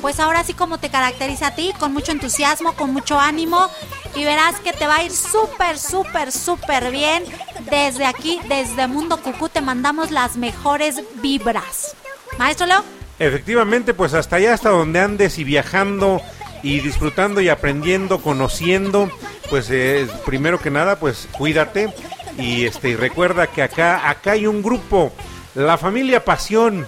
pues ahora sí como te caracteriza a ti, con mucho entusiasmo, con mucho ánimo, y verás que te va a ir súper, súper, súper bien. Desde aquí, desde Mundo Cucú, te mandamos las mejores vibras. Maestro Leo, Efectivamente, pues hasta allá, hasta donde andes y viajando y disfrutando y aprendiendo, conociendo, pues eh, primero que nada, pues cuídate y este y recuerda que acá acá hay un grupo, la familia Pasión,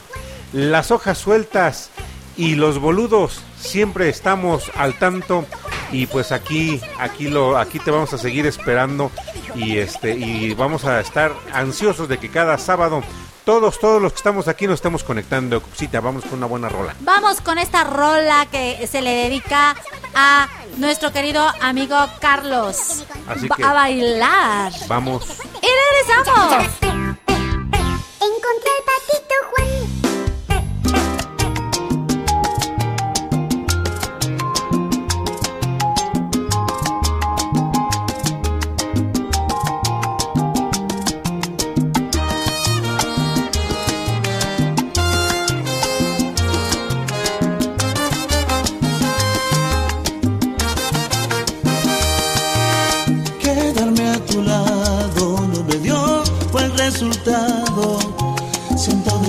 las hojas sueltas y los boludos siempre estamos al tanto y pues aquí aquí lo aquí te vamos a seguir esperando y este y vamos a estar ansiosos de que cada sábado todos todos los que estamos aquí nos estemos conectando Cita, vamos con una buena rola vamos con esta rola que se le dedica a nuestro querido amigo Carlos. Así que- a bailar. vamos Y regresamos. Encontré el patito Juan.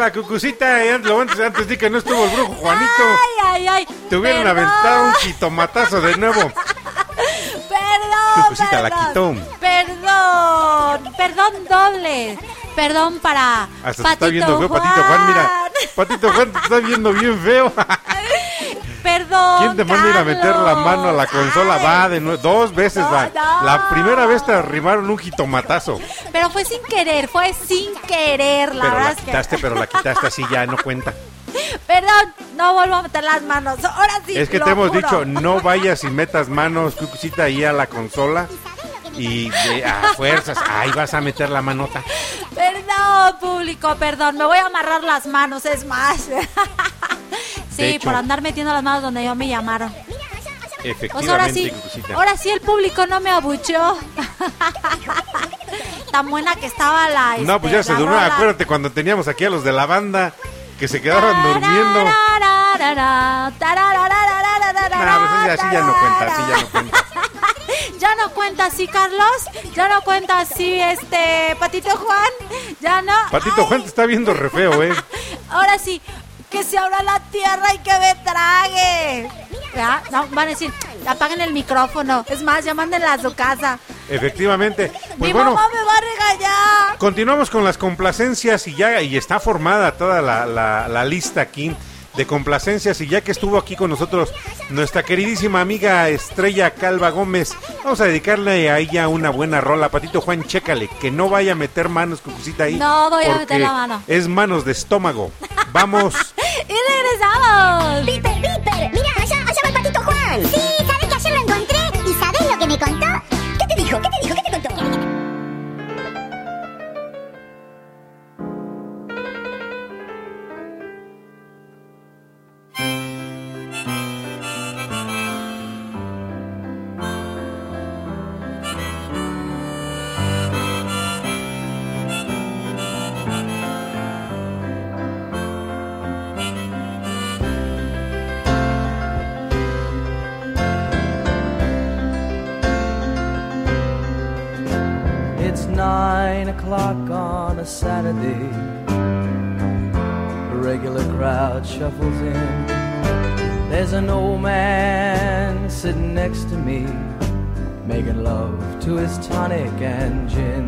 La Cucucita. Y antes, antes, di que no estuvo el brujo Juanito. Ay, ay, ay. Te hubieran Perdón. aventado un jitomatazo de nuevo. Perdón. Cucucita la perdón. quitó. Perdón. Perdón doble. Perdón para Hasta Patito está viendo feo, Juan. Patito Juan. Mira, Patito Juan te está viendo bien feo. Perdón. ¿Quién te manda a meter la mano a la consola? Va de nuevo. Dos veces No, va. no. La primera vez te arrimaron un jitomatazo. Pero fue sin querer, fue sin querer, la Pero verdad la que. quitaste, pero la quitaste así ya, no cuenta. Perdón, no vuelvo a meter las manos. Ahora sí. es que te hemos juro. dicho, no vayas y metas manos, Cucucita, ahí a la consola. Y de- a fuerzas, ahí vas a meter la manota. Perdón, público, perdón. Me voy a amarrar las manos, es más. sí, hecho. por andar metiendo las manos donde yo me llamaron. Pues Efectivamente, ahora sí, Cucucita. ahora sí el público no me abuchó. Tan buena que estaba la. No, pues este, ya se la durmió. rola. Acuérdate cuando teníamos aquí a los de la banda que se quedaban durmiendo. Pues así ya no cuenta, así ya no cuenta. Ya no cuenta así, Carlos. Ya no cuenta así, este, Patito Juan. Ya no. Patito Juan te está viendo re feo, ¿eh? Ahora sí, que se abra la tierra y que me trague. ¿Ya? No, van a decir, apaguen el micrófono. Es más, ya mándenla a su casa. Efectivamente. Pues Mi bueno, mamá me va a regañar. continuamos con las complacencias y ya y está formada toda la, la- la lista aquí de complacencias y ya que estuvo aquí con nosotros nuestra queridísima amiga Estrella Calva Gómez, vamos a dedicarle a ella una buena rola. Patito Juan, chécale, que no vaya a meter manos, cucucita ahí. No voy a meter la mano. Es manos de estómago. Vamos. Y regresamos. ¡Piper, Piper! ¡Mira, allá, allá va el patito Juan! Sí, ¿sabes que ayer lo encontré? ¿Y sabes lo que me contó? ¿Qué te dijo? ¿Qué te dijo? ¿Qué te contó? shuffles in. There's an old man sitting next to me, making love to his tonic and gin.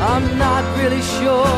I'm not really sure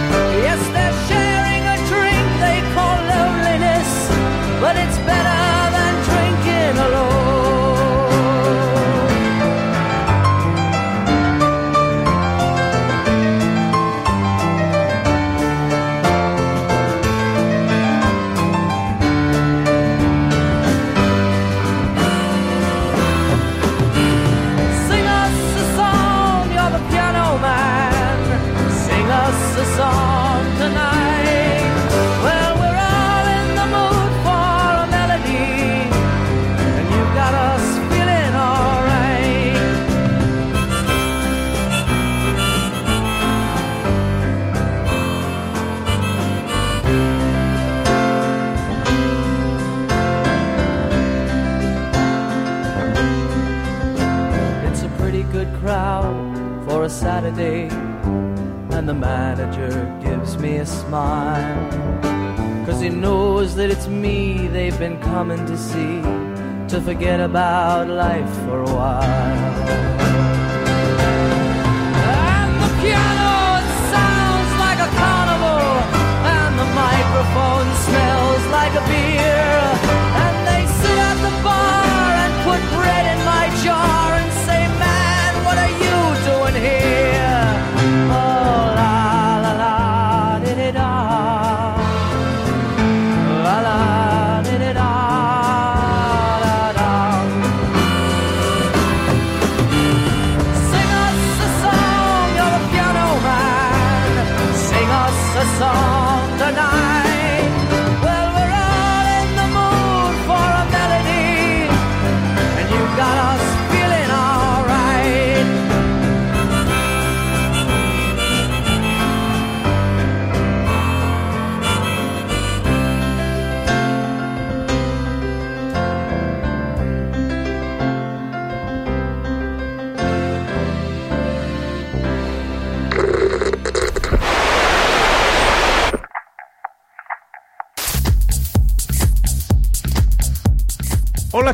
and the manager gives me a smile. Cause he knows that it's me they've been coming to see, to forget about life for a while. And the piano it sounds like a carnival, and the microphone smells like a beer. And they sit at the bar and put bread in my jar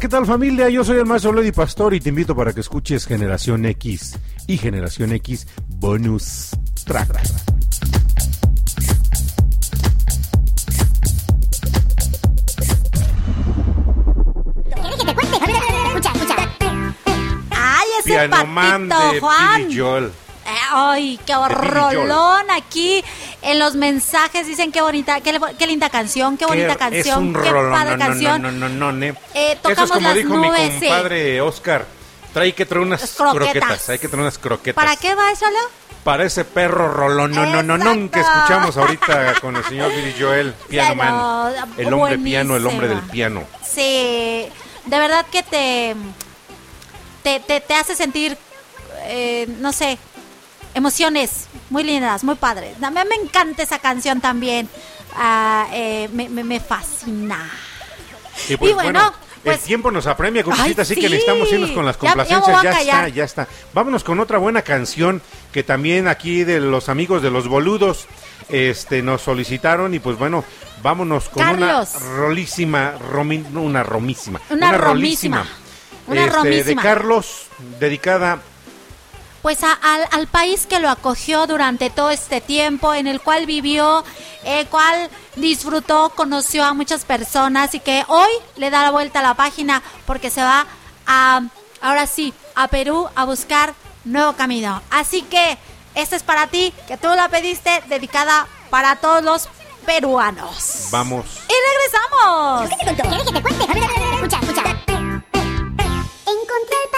¿qué tal familia? Yo soy el maestro Lady Pastor y te invito para que escuches Generación X y Generación X Bonus Track. Ay, ese Piano Man patito, de Juan. Joel. Eh, Ay, qué horrolón aquí en los mensajes dicen qué bonita, qué, qué linda canción, qué bonita canción, es un qué rolón, padre no, canción. No, no, no. Eh, Eso es tocamos como las dijo nubes, mi sí. compadre Oscar. Trae que traer unas croquetas. croquetas. Hay que traer unas croquetas. ¿Para qué va eso, Leo? Para ese perro rolón, no, no, no, no, que escuchamos ahorita con el señor Billy Joel, piano man. El hombre piano, el hombre del piano. Sí, de verdad que te, te, te, te hace sentir, eh, no sé, emociones muy lindas, muy padres. A mí me encanta esa canción también. Ah, eh, me, me, me fascina. Y pues Y bueno, bueno, pues- el tiempo nos apremia, Ay, así sí. que necesitamos irnos con las Ya- ya me complacencias. Ya, está, ya está. Vámonos con otra buena canción que también aquí de los amigos de los boludos este nos solicitaron y pues bueno, vámonos con Carlos. una rolísima, romi- no, una romísima, Una rolísima. romísima. Una este, de romísima. Carlos, dedicada Pues a- al, al país que lo acogió durante todo este tiempo, en el cual vivió, el cual disfrutó, conoció a muchas personas y que hoy le da la vuelta a la página porque se va a, ahora sí, a Perú a buscar nuevo camino. Así que esta es para ti, que tú la pediste, dedicada para todos los peruanos. Vamos. Y regresamos. ¿Quieres que te cuente? A ver, a ver, a ver, escucha, escucha. Encontré al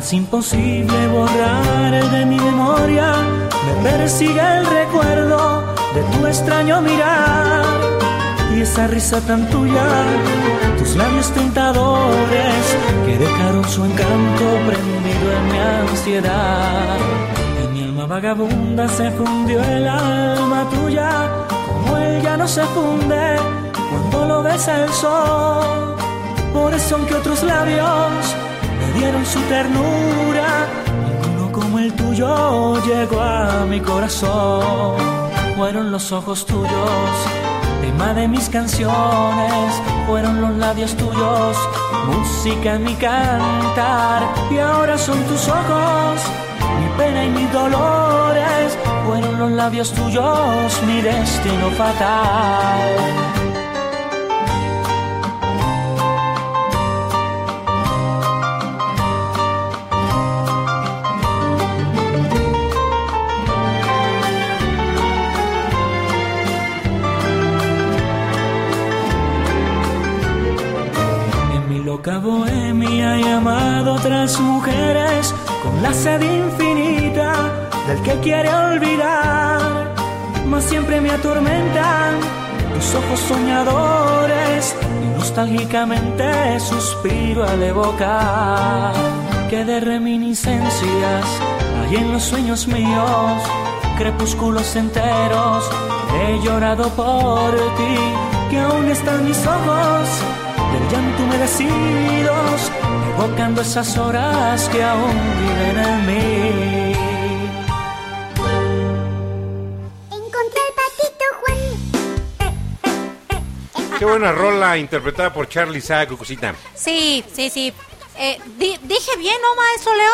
es imposible borrar de mi memoria. Me persigue el recuerdo de tu extraño mirar y esa risa tan tuya, tus labios tentadores que dejaron su encanto prendido en mi ansiedad. En mi alma vagabunda se fundió el alma tuya, como él ya no se funde cuando lo besa el sol. Por eso aunque otros labios me dieron su ternura, ninguno como el tuyo llegó a mi corazón. Fueron los ojos tuyos, tema de mis canciones, fueron los labios tuyos, música en mi cantar, y ahora son tus ojos, mi pena y mis dolores, fueron los labios tuyos, mi destino fatal. Loca bohemia he amado otras mujeres con la sed infinita del que quiere olvidar, mas siempre me atormentan tus ojos soñadores y nostálgicamente suspiro al evocar que de reminiscencias hay en los sueños míos, crepúsculos enteros, he llorado por ti, que aún están mis ojos del llanto humedecidos, evocando esas horas que aún viven en mí. Encontré al patito Juan. Qué buena rola interpretada por Charlie Sa, Cucucita. Sí, sí, sí. Eh, di- dije bien, ¿no, maestro Leo?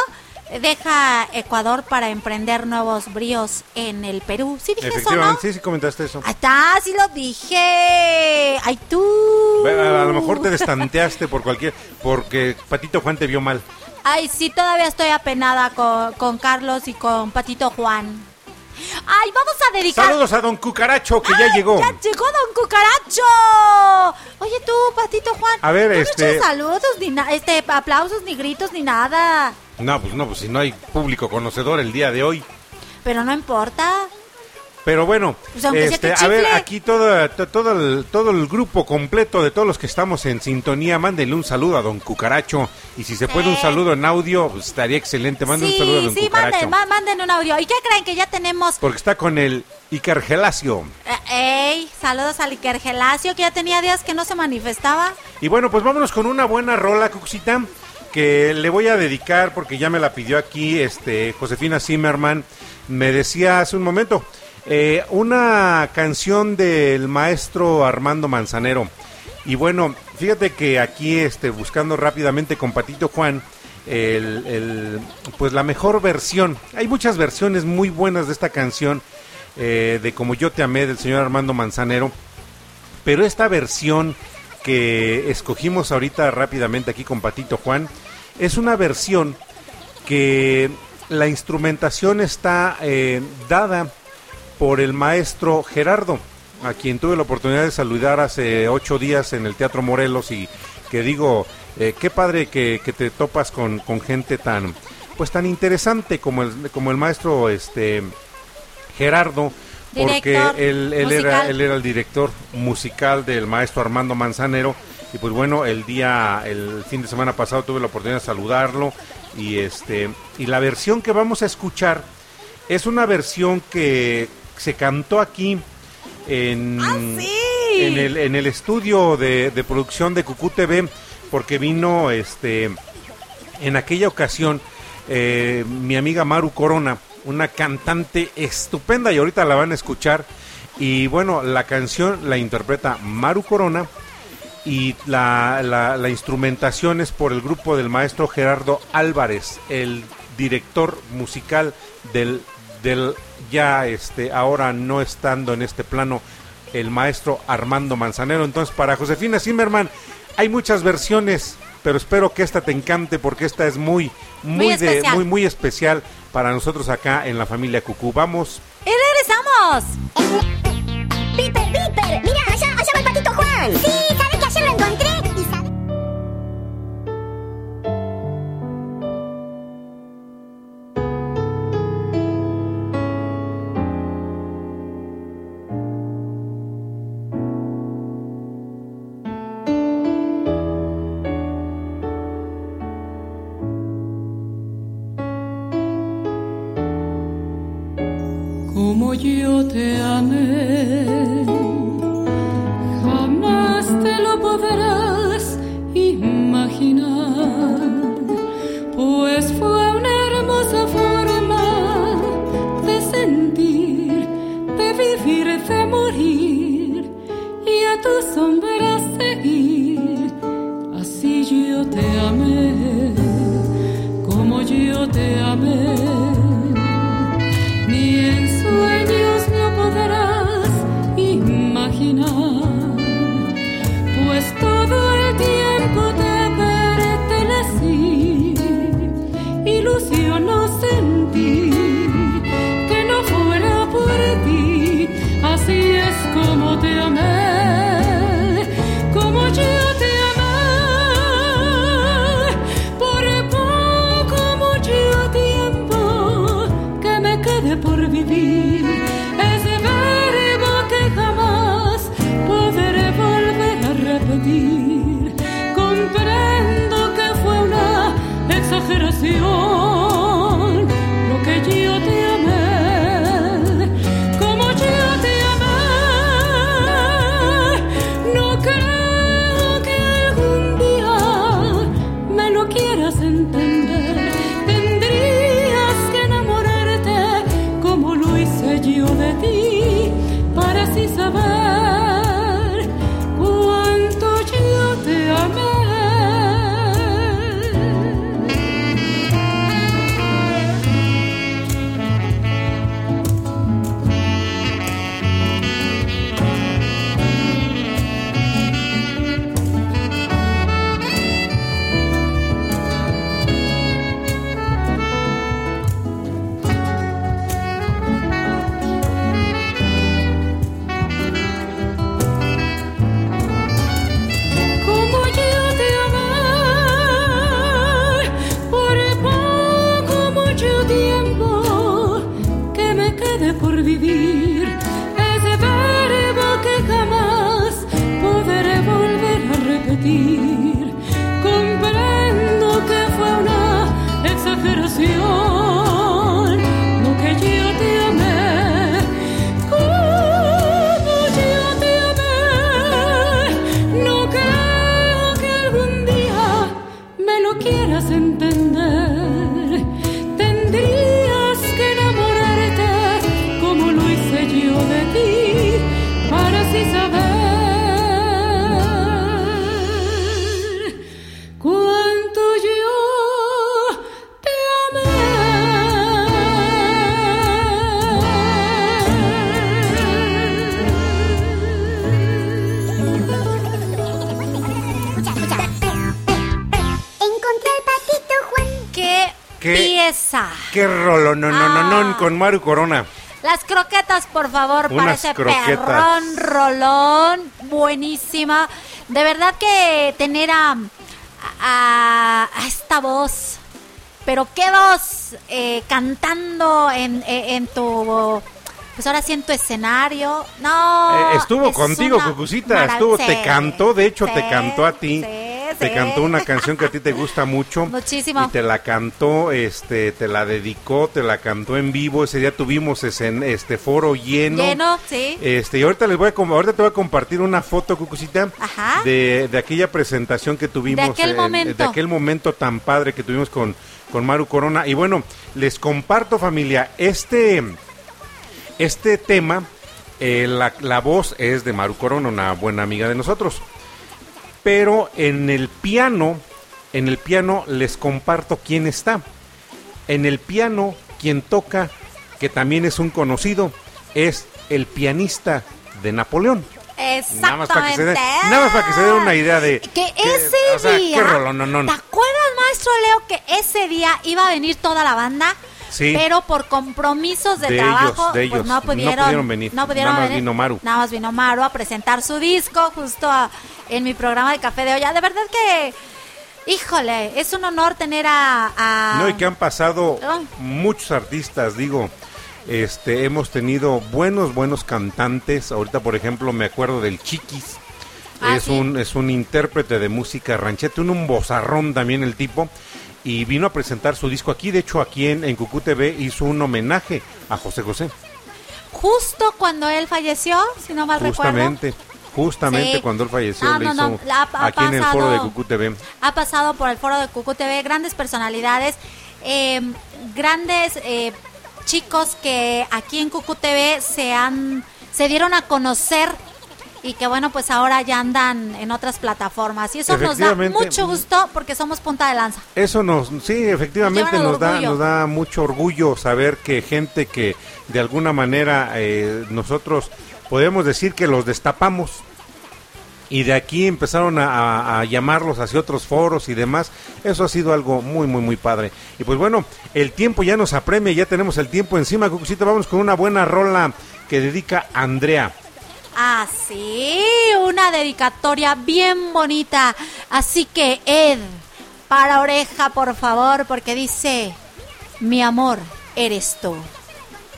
Deja Ecuador para emprender nuevos bríos en el Perú. Sí dije eso, ¿no? Sí, sí comentaste eso. Ahí está, sí lo dije. Ay, tú. A, a lo mejor te destanteaste por cualquier, porque Patito Juan te vio mal. Ay, sí, todavía estoy apenada con, con Carlos y con Patito Juan. Ay, vamos a dedicar... Saludos a Don Cucaracho que ya llegó. ¡Ya llegó Don Cucaracho! Oye tú, Patito Juan. A ver, no este- echas saludos, ni na- este, aplausos, ni gritos, ni nada. No, pues no, pues si no hay público conocedor el día de hoy. Pero no importa. Pero bueno, Pues este, a ver, aquí todo, to- todo, el, todo el grupo completo de todos los que estamos en sintonía, mándenle un saludo a Don Cucaracho. Y si se puede un Sí. saludo en audio, pues, estaría excelente. Manden un saludo a Sí, Don sí, Cucaracho. manden, ma- manden un audio. ¿Y qué creen que ya tenemos? Porque está con el Iker Gelacio. Eh, ey, saludos al Iker Gelacio, que ya tenía días que no se manifestaba. Y bueno, pues vámonos con una buena rola, Cuxita, que le voy a dedicar porque ya me la pidió aquí este Josefina Zimmerman. Me decía hace un momento, eh, una canción del maestro Armando Manzanero. Y bueno, fíjate que aquí, este, buscando rápidamente con Patito Juan, pues la mejor versión. Hay muchas versiones muy buenas de esta canción, eh, de Como yo te amé, del señor Armando Manzanero. Pero esta versión que escogimos ahorita rápidamente aquí con Patito Juan, es una versión que la instrumentación está eh, dada por el maestro Gerardo, a quien tuve la oportunidad de saludar hace ocho días en el Teatro Morelos y que digo, eh, qué padre que, que te topas con, con gente tan, pues tan interesante como el, como el maestro este Gerardo, porque él, él era, él era el director musical del maestro Armando Manzanero y pues bueno, el día, el fin de semana pasado tuve la oportunidad de saludarlo y este y la versión que vamos a escuchar es una versión que se cantó aquí en, en, el, en el estudio de, de producción de Cucú TV porque vino este en aquella ocasión eh, mi amiga Maru Corona, una cantante estupenda y ahorita la van a escuchar. Y bueno, la canción la interpreta Maru Corona y la, la- la instrumentación es por el grupo del maestro Gerardo Álvarez, el director musical del, del ya este ahora no estando en este plano el maestro Armando Manzanero. Entonces, para Josefina Zimmerman hay muchas versiones, pero espero que esta te encante porque esta es muy muy, Muy de especial. muy muy especial para nosotros acá en la familia Cucú. Vamos. ¡Y regresamos! ¡Piper, Piper! ¡Mira, allá, allá va el patito Juan! Sí, yo te amé. Jamás te lo podrás imaginar, pues fue una hermosa forma de sentir, de vivir, de morir y a tu sombra seguir. Así yo te amé, como yo te amé Maru Corona. Las croquetas, por favor, para Unas ese croquetas. perrón rolón. Buenísima. De verdad que tener a, a, a esta voz. Pero qué voz eh, cantando en, en- en tu. Pues ahora sí en tu escenario. No. Eh, estuvo es contigo, Cucucita, estuvo, te Sí, cantó, de hecho te sí, cantó a ti. Te cantó una canción que a ti te gusta mucho. Muchísimo. Y te la cantó, este, te la dedicó, te la cantó en vivo. Ese día tuvimos ese, este foro lleno. Lleno, sí. Este, y ahorita les voy a ahorita te voy a compartir una foto, Cucucita, Ajá. de, de aquella presentación que tuvimos, De aquel en- momento. de aquel momento tan padre que tuvimos con, con Maru Corona. Y bueno, les comparto familia, este, este tema, eh, la, la voz es de Maru Corona, una buena amiga de nosotros. Pero en el piano, en el piano les comparto quién está. En el piano, quien toca, que también es un conocido, es el pianista de Napoleón. Nada más para que se den, Exactamente. nada más para que se den una idea de Que ese o sea, día. qué rolón, no, no, no. ¿Te acuerdas, maestro Leo, que ese día iba a venir toda la banda? Sí. Pero por compromisos de, De trabajo, ellos, de ellos. pues no No pudieron, venir. no pudieron Nada más venir. vino Maru. Nada más vino Maru a presentar su disco justo a- en mi programa de Café de Olla. De verdad que, híjole, es un honor tener a... a- No, y que han pasado Ah. muchos artistas, digo, este, hemos tenido buenos, buenos cantantes. Ahorita, por ejemplo, me acuerdo del Chiquis. Ah, es sí. un es un intérprete de música rancheta, un, un bozarrón también el tipo. Y vino a presentar su disco aquí. De hecho, aquí en, en Cucú TV hizo un homenaje a José José. Justo cuando él falleció, si no mal recuerdo. Justamente, justamente Sí. cuando él falleció, Ah, le no, hizo no, ha- ha aquí en el foro de pasado- Cucú TV. ha pasado por el foro de Cucu TV, grandes personalidades, eh, grandes eh, chicos que aquí en Cucu TV se han, se dieron a conocer y que bueno, pues ahora ya andan en otras plataformas. Y eso nos da mucho gusto porque somos punta de lanza. Eso nos, sí, efectivamente nos da, nos da mucho orgullo saber que gente que de alguna manera eh, nosotros podemos decir que los destapamos y de aquí empezaron a, a- a llamarlos hacia otros foros y demás. Eso ha sido algo muy, muy, muy padre. Y pues bueno, el tiempo ya nos apremia, ya tenemos el tiempo encima, Cucucita. Vamos con una buena rola que dedica a Andrea. Ah, sí, una dedicatoria bien bonita. Así que, Ed, para oreja, por favor, porque dice, mi amor, eres tú.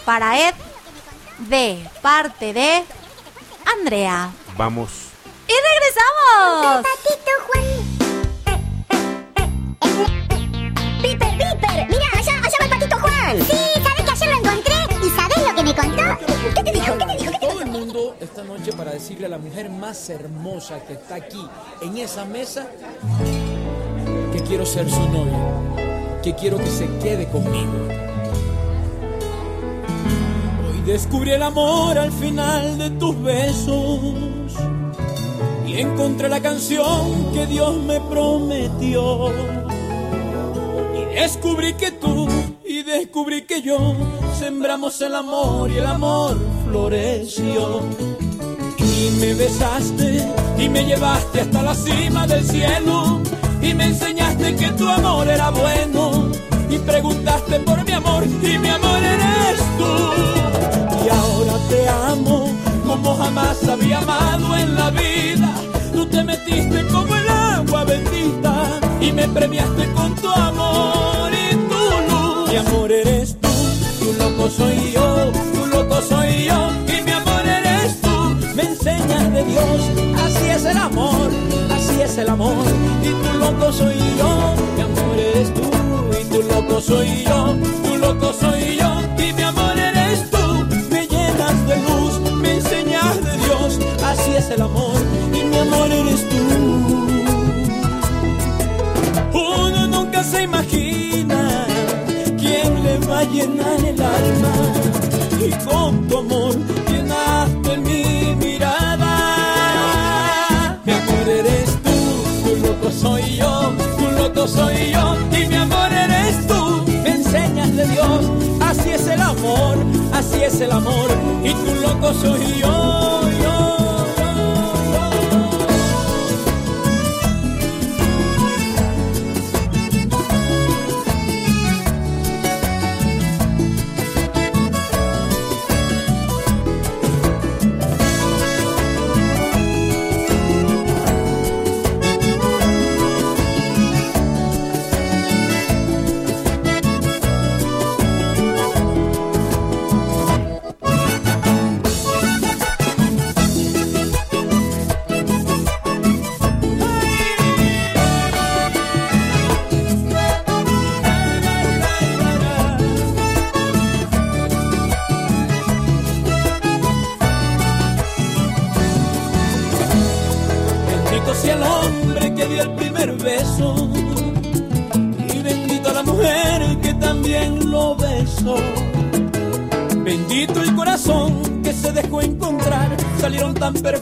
Para Ed, de parte de Andrea. Vamos. ¡Y regresamos! ¡Piper, Piper! ¡Mira, allá, allá va el patito Juan! Sí, esta noche para decirle a la mujer más hermosa que está aquí en esa mesa que quiero ser su novia, que quiero que se quede conmigo. Hoy descubrí el amor al final de tus besos y encontré la canción que Dios me prometió. Y descubrí que tú y descubrí que yo sembramos el amor y el amor floreció. Y me besaste y me llevaste hasta la cima del cielo y me enseñaste que tu amor era bueno y preguntaste por mi amor y mi amor eres tú. Y ahora te amo como jamás había amado en la vida. Tú te metiste como el agua bendita y me premiaste con tu amor y tu luz. Mi amor eres tú, tu loco soy yo, soy yo y mi amor eres tú. Me enseñas de Dios, así es el amor, así es el amor y tu loco soy yo, mi amor eres tú y tu loco soy yo, tu loco soy yo y mi amor eres tú. Me llenas de luz, me enseñas de Dios, así es el amor y mi amor eres tú. Uno nunca se imagina quién le va a llenar el alma y con tu amor llenaste mi mirada. Mi amor eres tú, tu loco soy yo, tu loco soy yo y mi amor eres tú. Me enseñas de Dios, así es el amor, así es el amor y tu loco soy yo. yo. Salieron tan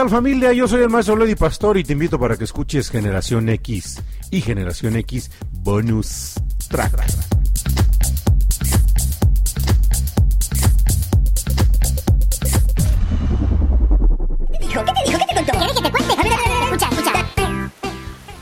tal familia? Yo soy el maestro Lady Pastor y te invito para que escuches Generación X y Generación X Bonus Track.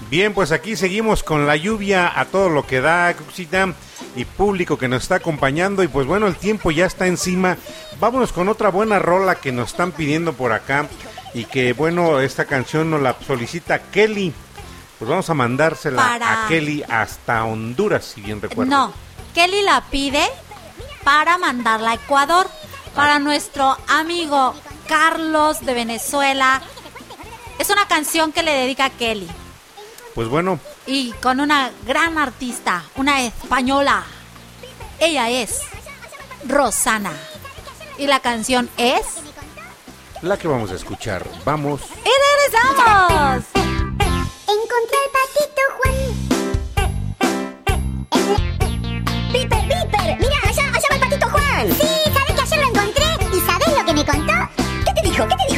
Bien, pues aquí seguimos con la lluvia a todo lo que da, Crucita, y público que nos está acompañando. Y pues bueno, el tiempo ya está encima. Vámonos con otra buena rola que nos están pidiendo por acá. Y que bueno, esta canción nos la solicita Kelly. Pues vamos a mandársela Para- a Kelly hasta Honduras, si bien recuerdo. No, Kelly la pide para mandarla a Ecuador. Para nuestro amigo Carlos de Venezuela. Es una canción que le dedica a Kelly. Pues bueno, Y con una gran artista, una española. Ella es Rosana. Y la canción es... la que vamos a escuchar. Vamos. ¡Y regresamos! Encontré al patito Juan. ¡Piper, Piper! ¡Mira, allá, allá va el patito Juan! Sí, ¿sabes que ayer lo encontré? ¿Y sabes lo que me contó? ¿Qué te dijo? ¿Qué te dijo?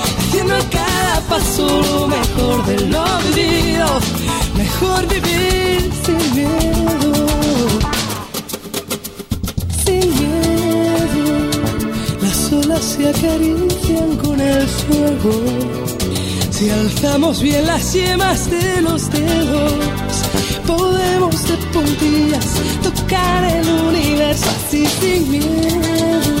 haciendo a cada paso lo mejor de lo vivido, mejor vivir sin miedo, sin miedo. Las olas se acarician con el fuego. Si alzamos bien las yemas de los dedos, podemos de puntillas tocar el universo así sin miedo.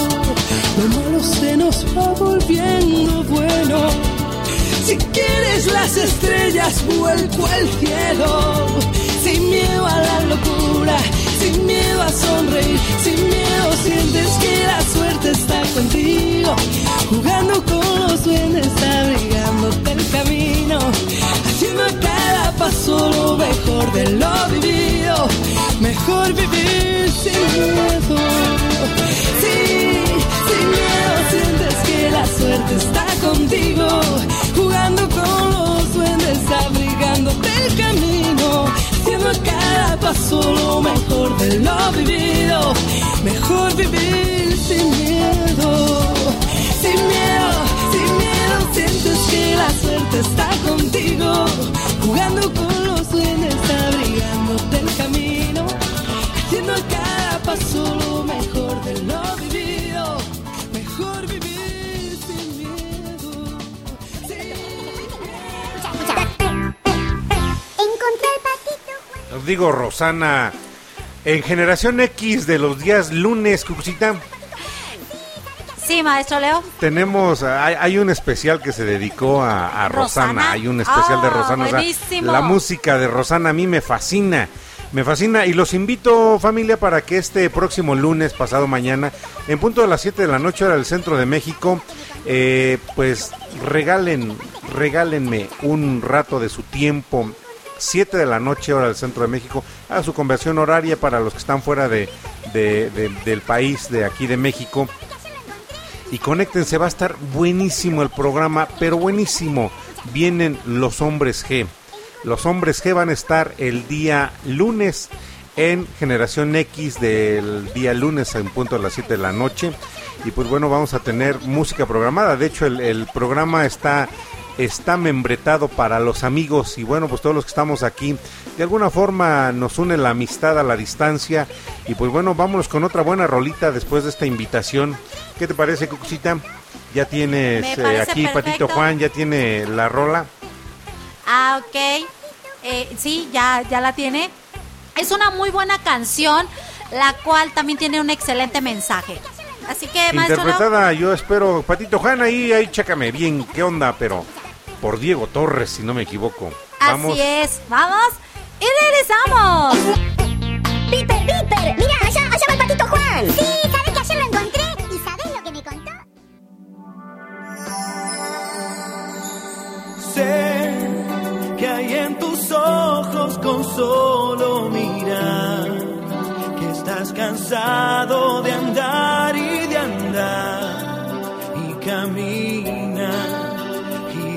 Lo malo se nos va volviendo bueno. Si quieres las estrellas, vuelco al cielo. Sin miedo a la locura, sin miedo a sonreír, sin miedo sientes que la suerte está contigo. Jugando con los duendes, abrigándote el camino. Haciendo cada paso lo mejor de lo vivido. Mejor vivir sin miedo. Sí, sin miedo sientes que la suerte está contigo, jugando con los duendes, abrigándote el camino, haciendo a cada paso lo mejor de lo vivido, mejor vivir sin miedo, sin miedo, sin miedo sientes que la suerte está contigo, jugando con los duendes, abrigándote el camino, haciendo a cada paso lo mejor de lo vivido, mejor vivir sin miedo. Encontré el patito. Os digo, Rosana, en Generación X de los días lunes, Cucucita, Maestro Leo. tenemos, hay, hay un especial que se dedicó a, a Rosana. ¿Rosana? hay un especial de Ah, Rosana. o sea, buenísimo. la música de Rosana a mí me fascina. Me fascina y los invito familia para que este próximo lunes, pasado mañana, en punto de las 7 de la noche hora del centro de México, eh, pues regalen, regálenme un rato de su tiempo 7 de la noche hora del centro de México a su conversión horaria para los que están fuera de, de- de- del país de aquí de México y conéctense, va a estar buenísimo el programa, pero buenísimo. Vienen los hombres G. Los hombres G van a estar el día lunes en Generación X del día lunes en punto de las 7 de la noche. Y pues bueno, vamos a tener música programada. De hecho, el, el programa está está membretado para los amigos y bueno, pues todos los que estamos aquí, de alguna forma nos une la amistad a la distancia y pues bueno, vámonos con otra buena rolita después de esta invitación. ¿Qué te parece, Cucucita? Ya tienes eh, aquí Patito. Juan, ya tiene la rola. Ah, ok. Eh, sí, ya, ya la tiene. Es una muy buena canción, la cual también tiene un excelente mensaje. Así que, maestro, Leo, Interpretada, yo espero, Patito Juan, ahí, ahí, chécame bien, ¿qué onda? Pero por Diego Torres, si no me equivoco. Vamos. así es. Vamos y regresamos. ¡Piper, Piper! ¡Mira, allá, allá va el patito Juan! Sí, ¿sabes que ayer lo encontré? ¿Y sabes lo que me contó? Sé que hay en tus ojos con solo mirar que estás cansado de andar y de andar y camina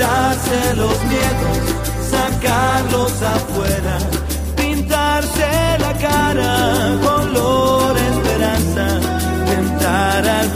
quitarse los miedos, sacarlos afuera, pintarse la cara color esperanza, tentar al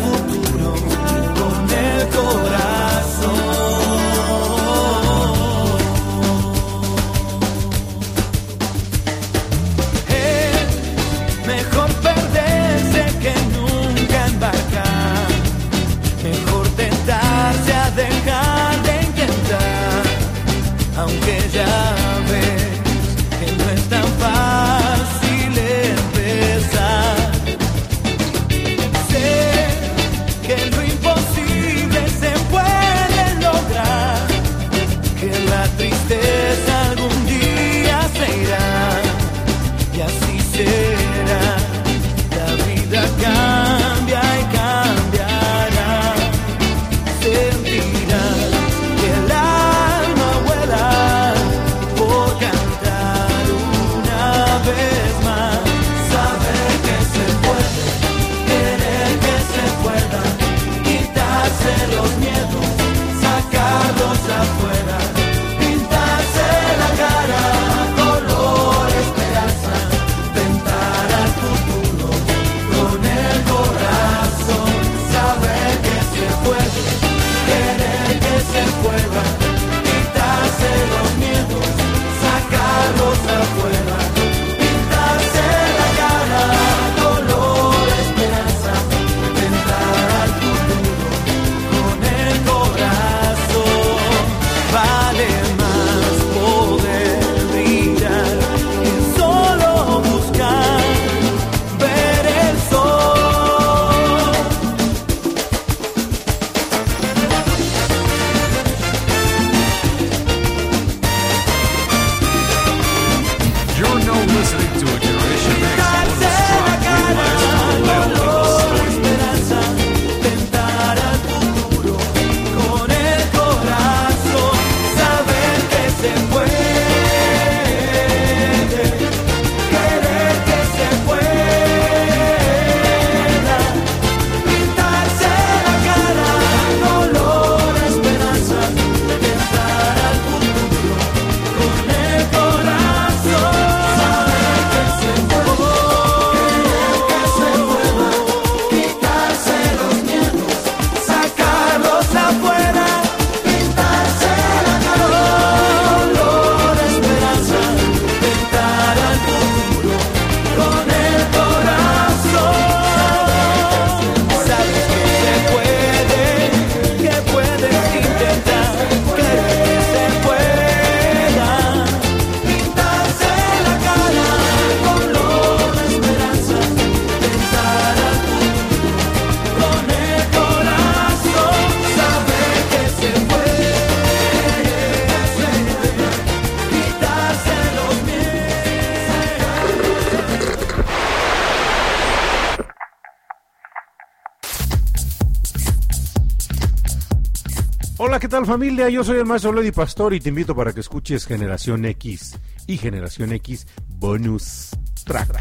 familia? Yo soy el maestro Lady Pastor y te invito para que escuches Generación X y Generación X Bonus Track.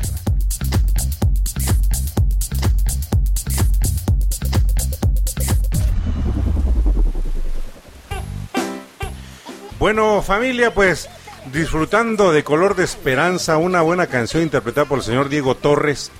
Bueno, familia, pues disfrutando de Color de Esperanza, una buena canción interpretada por el señor Diego Torres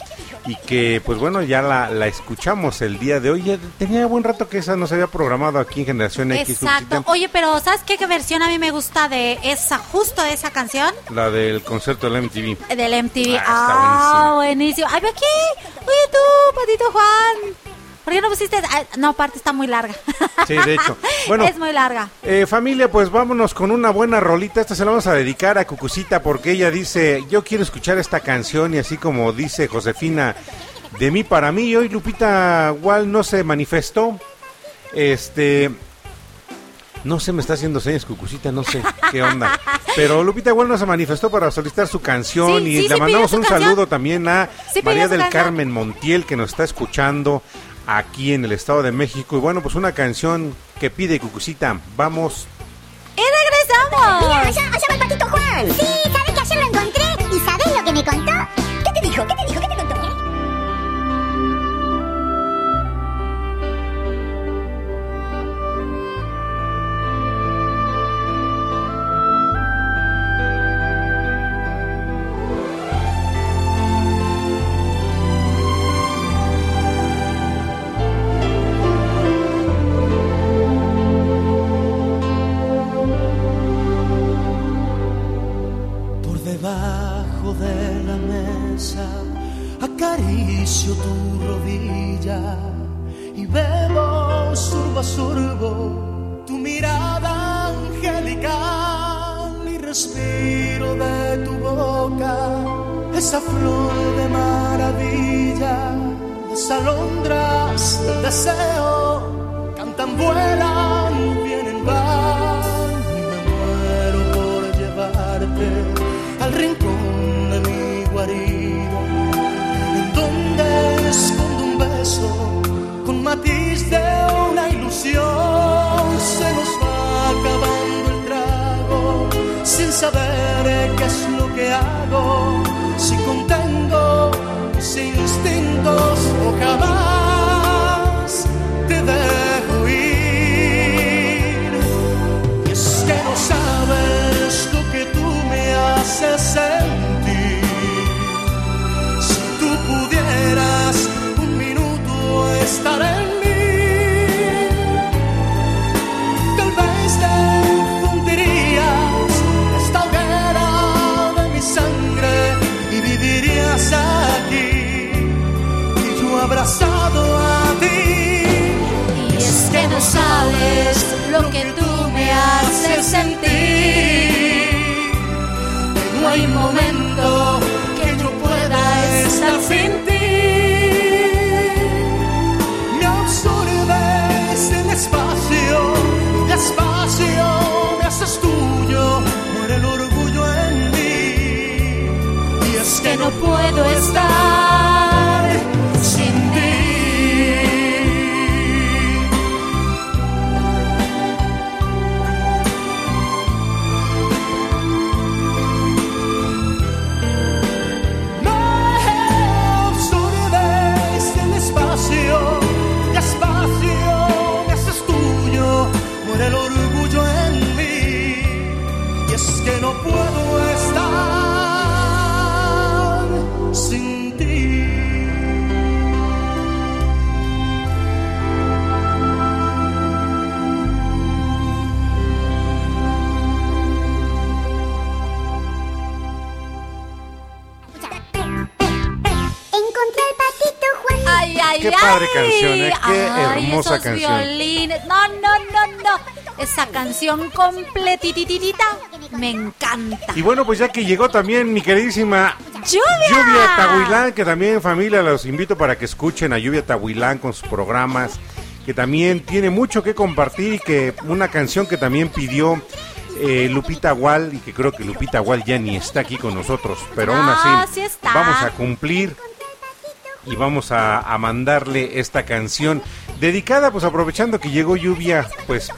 y que pues bueno, ya la, la escuchamos el día de hoy. Ya tenía buen rato que esa no se había programado aquí en Generación X. Exacto. Oye, pero ¿sabes qué, qué versión a mí me gusta de esa, justo de esa canción? La del concierto del MTV. Del MTV. Ah, Ah, está buenísimo. Ay, aquí. Oye tú, Patito Juan. ¿Por qué no pusiste? Ah, no, aparte está muy larga. Sí, de hecho. Bueno, es muy larga. Eh, familia, pues vámonos con una buena rolita. Esta se la vamos a dedicar a Cucucita porque ella dice, yo quiero escuchar esta canción y así como dice Josefina, de mí para mí. Y hoy Lupita Wall no se manifestó. Este... No sé, me está haciendo señas Cucucita, no sé qué onda. Pero Lupita no se manifestó para solicitar su canción Sí, y sí, le sí mandamos un canción. saludo también a María del canción. Carmen Montiel que nos está escuchando aquí en el Estado de México. Y bueno, pues una canción que pide Cucucita. Vamos ¡Y regresamos! Mira, allá, allá va el patito Juan. Sí, ¿sabes que ayer lo encontré? ¿Y sabes lo que me contó? ¿Qué te dijo? ¿Qué te Y bueno, pues ya que llegó también mi queridísima Lluvia. Tahuilán, que también familia los invito para que escuchen a Lluvia Tahuilán con sus programas, que también tiene mucho que compartir y que una canción que también pidió eh, Lupita Wal y que creo que Lupita Wal ya ni está aquí con nosotros, pero no, aún así vamos a cumplir y vamos a, mandarle esta canción dedicada, pues aprovechando que llegó lluvia, pues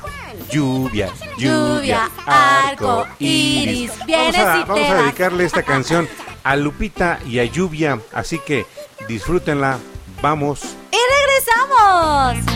lluvia, lluvia, arco, iris. Vienes y te vamos a dedicarle esta canción a Lupita y a Lluvia, así que disfrútenla. Vamos. Y regresamos.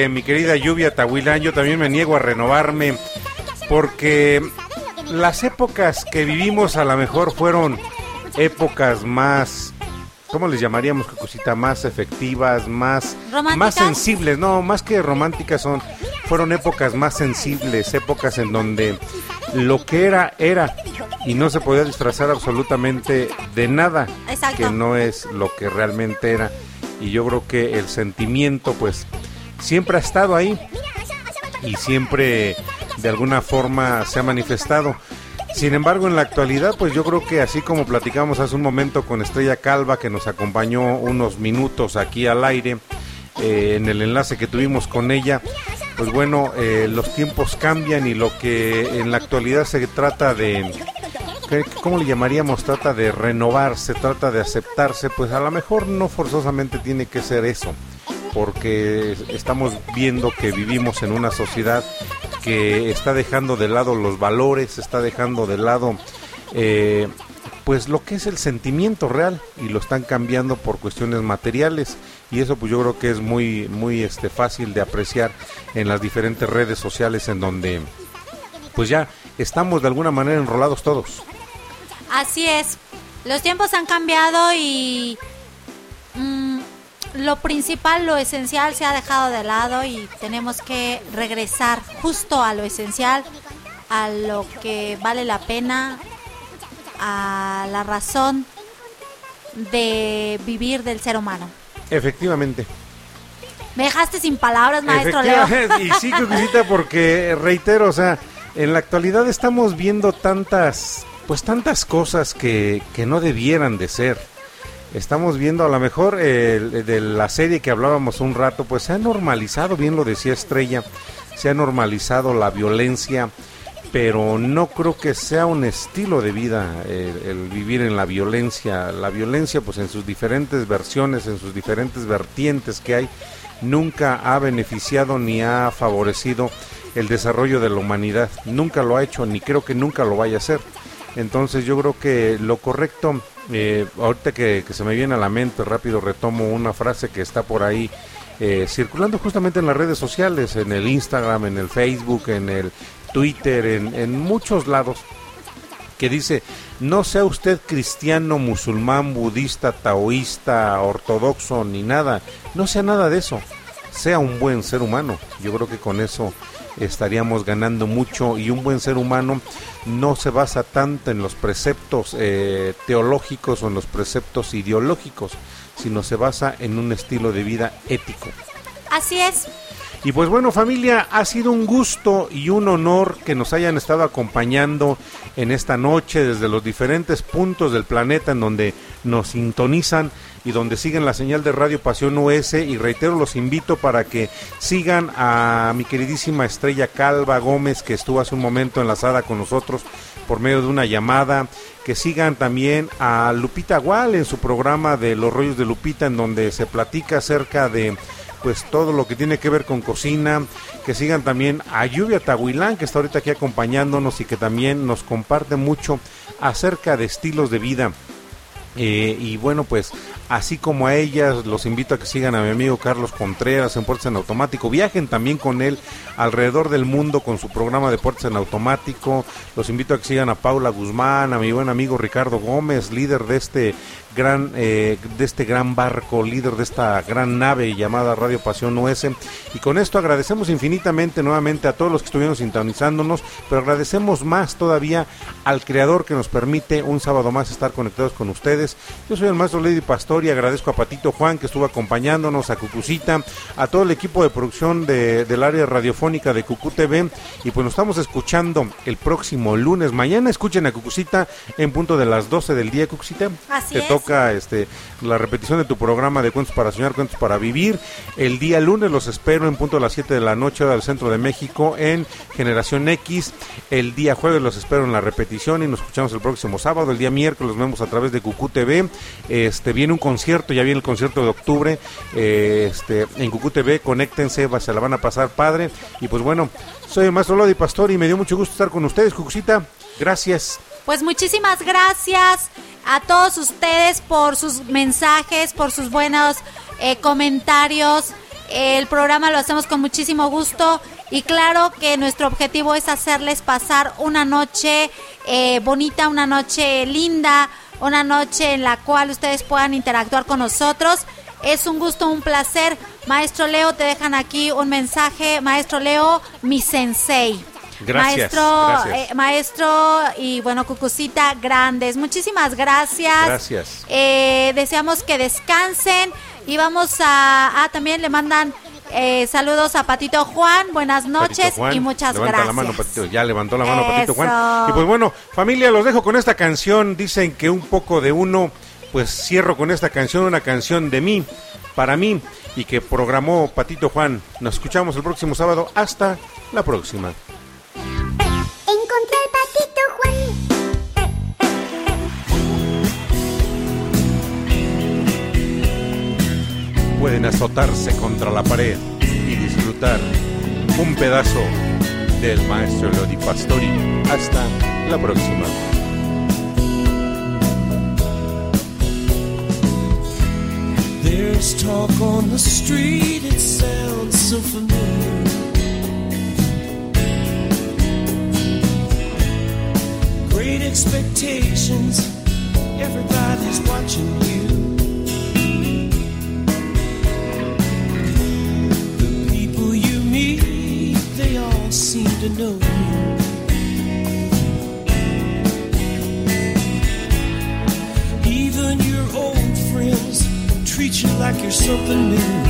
Dice mi querida Lluvia Tahuilán, yo también me niego a renovarme porque las épocas que vivimos a lo mejor fueron épocas más, ¿cómo les llamaríamos, qué cosita? Más efectivas, más, ¿Románticas? más sensibles, no, más que románticas son, fueron épocas más sensibles, épocas en donde lo que era, era y no se podía disfrazar absolutamente de nada Exacto. que no es lo que realmente era. Y yo creo que el sentimiento, pues, siempre ha estado ahí y siempre de alguna forma se ha manifestado. Sin embargo, en la actualidad, pues yo creo que así como platicamos hace un momento con Estrella Calva, que nos acompañó unos minutos aquí al aire, eh, en el enlace que tuvimos con ella, pues bueno, eh, los tiempos cambian y lo que en la actualidad se trata de, ¿qué- ¿cómo le llamaríamos? Trata de renovarse, trata de aceptarse, pues a lo mejor no forzosamente tiene que ser eso, porque estamos viendo que vivimos en una sociedad que está dejando de lado los valores, está dejando de lado eh, pues lo que es el sentimiento real y lo están cambiando por cuestiones materiales y eso pues yo creo que es muy muy este fácil de apreciar en las diferentes redes sociales en donde pues ya estamos de alguna manera enrolados todos. Así es. Los tiempos han cambiado y lo principal, lo esencial se ha dejado de lado y tenemos que regresar justo a lo esencial, a lo que vale la pena, a la razón de vivir del ser humano. Efectivamente. Me dejaste sin palabras, maestro Leo. Y sí, Cucucita, porque reitero, o sea, en la actualidad estamos viendo tantas, pues tantas cosas que, que no debieran de ser. Estamos viendo a lo mejor eh, de la serie que hablábamos un rato, pues se ha normalizado, bien lo decía Estrella, se ha normalizado la violencia, pero no creo que sea un estilo de vida eh, el vivir en la violencia. La violencia, pues en sus diferentes versiones, en sus diferentes vertientes que hay, nunca ha beneficiado ni ha favorecido el desarrollo de la humanidad. Nunca lo ha hecho, ni creo que nunca lo vaya a hacer. Entonces yo creo que lo correcto, eh, ahorita que, se me viene a la mente, rápido retomo una frase que está por ahí eh, circulando justamente en las redes sociales, en el Instagram, en el Facebook, en el Twitter, en muchos lados, que dice, no sea usted cristiano, musulmán, budista, taoísta, ortodoxo, ni nada, no sea nada de eso, sea un buen ser humano. Yo creo que con eso estaríamos ganando mucho y un buen ser humano no se basa tanto en los preceptos eh, teológicos o en los preceptos ideológicos, sino se basa en un estilo de vida ético. Así es. Y pues bueno familia, ha sido un gusto y un honor que nos hayan estado acompañando en esta noche desde los diferentes puntos del planeta en donde nos sintonizan y donde siguen la señal de Radio Pasión US y reitero los invito para que sigan a mi queridísima Estrella Calva Gómez que estuvo hace un momento enlazada con nosotros por medio de una llamada, que sigan también a Lupita Gual en su programa de Los Rollos de Lupita en donde se platica acerca de pues todo lo que tiene que ver con cocina, que sigan también a Lluvia Tahuilán, que está ahorita aquí acompañándonos y que también nos comparte mucho acerca de estilos de vida. Eh, y bueno, pues así como a ellas, los invito a que sigan a mi amigo Carlos Contreras en Puertas en Automático. Viajen también con él alrededor del mundo con su programa de Puertas en Automático. Los invito a que sigan a Paula Guzmán, a mi buen amigo Ricardo Gómez, líder de este gran eh, de este gran barco, líder de esta gran nave llamada Radio Pasión US. Y con esto agradecemos infinitamente nuevamente a todos los que estuvieron sintonizándonos, pero agradecemos más todavía al creador que nos permite un sábado más estar conectados con ustedes. Yo soy el maestro Lady Pastor y agradezco a Patito Juan que estuvo acompañándonos, a Cucucita, a todo el equipo de producción de- del área radiofónica de Cucu TV. Y pues nos estamos escuchando el próximo lunes. Mañana escuchen a Cucucita en punto de las 12 del día, Cucucita. Así Te es. Este la repetición de tu programa de Cuentos para Soñar, Cuentos para Vivir. El día lunes los espero en punto de las 7 de la noche, del centro de México, en Generación X. El día jueves los espero en la repetición y nos escuchamos el próximo sábado. El día miércoles los vemos a través de Cucú TV. Este, viene un concierto, ya viene el concierto de octubre. eh, este, en Cucú TV, conéctense, se la van a pasar padre. Y pues bueno, soy el maestro Lodi Pastor y me dio mucho gusto estar con ustedes, Cucucita. Gracias. Pues muchísimas gracias a todos ustedes por sus mensajes, por sus buenos eh, comentarios. El programa lo hacemos con muchísimo gusto y claro que nuestro objetivo es hacerles pasar una noche eh, bonita, una noche linda, una noche en la cual ustedes puedan interactuar con nosotros. Es un gusto, un placer. Maestro Leo, te dejan aquí un mensaje. Maestro Leo, mi sensei. Gracias, Maestro, gracias. eh, maestro y bueno, Cucucita Grandes. Muchísimas gracias. Gracias. Eh, deseamos que descansen y vamos a... Ah, también le mandan eh, saludos a Patito Juan. Buenas noches Juan, y muchas levanta gracias. la mano, Patito. Ya levantó la mano Patito Juan. Eso. Y pues bueno, familia, los dejo con esta canción. Dicen que un poco de uno, pues cierro con esta canción, una canción de mí, para mí, y que programó Patito Juan. Nos escuchamos el próximo sábado. Hasta la próxima. Pueden azotarse contra la pared y disfrutar un pedazo del maestro Lodi Pastori. Hasta la próxima. There's talk on the street, it sounds so familiar. Great expectations, everybody's watching you. Know you. Even your old friends treat you like you're something new.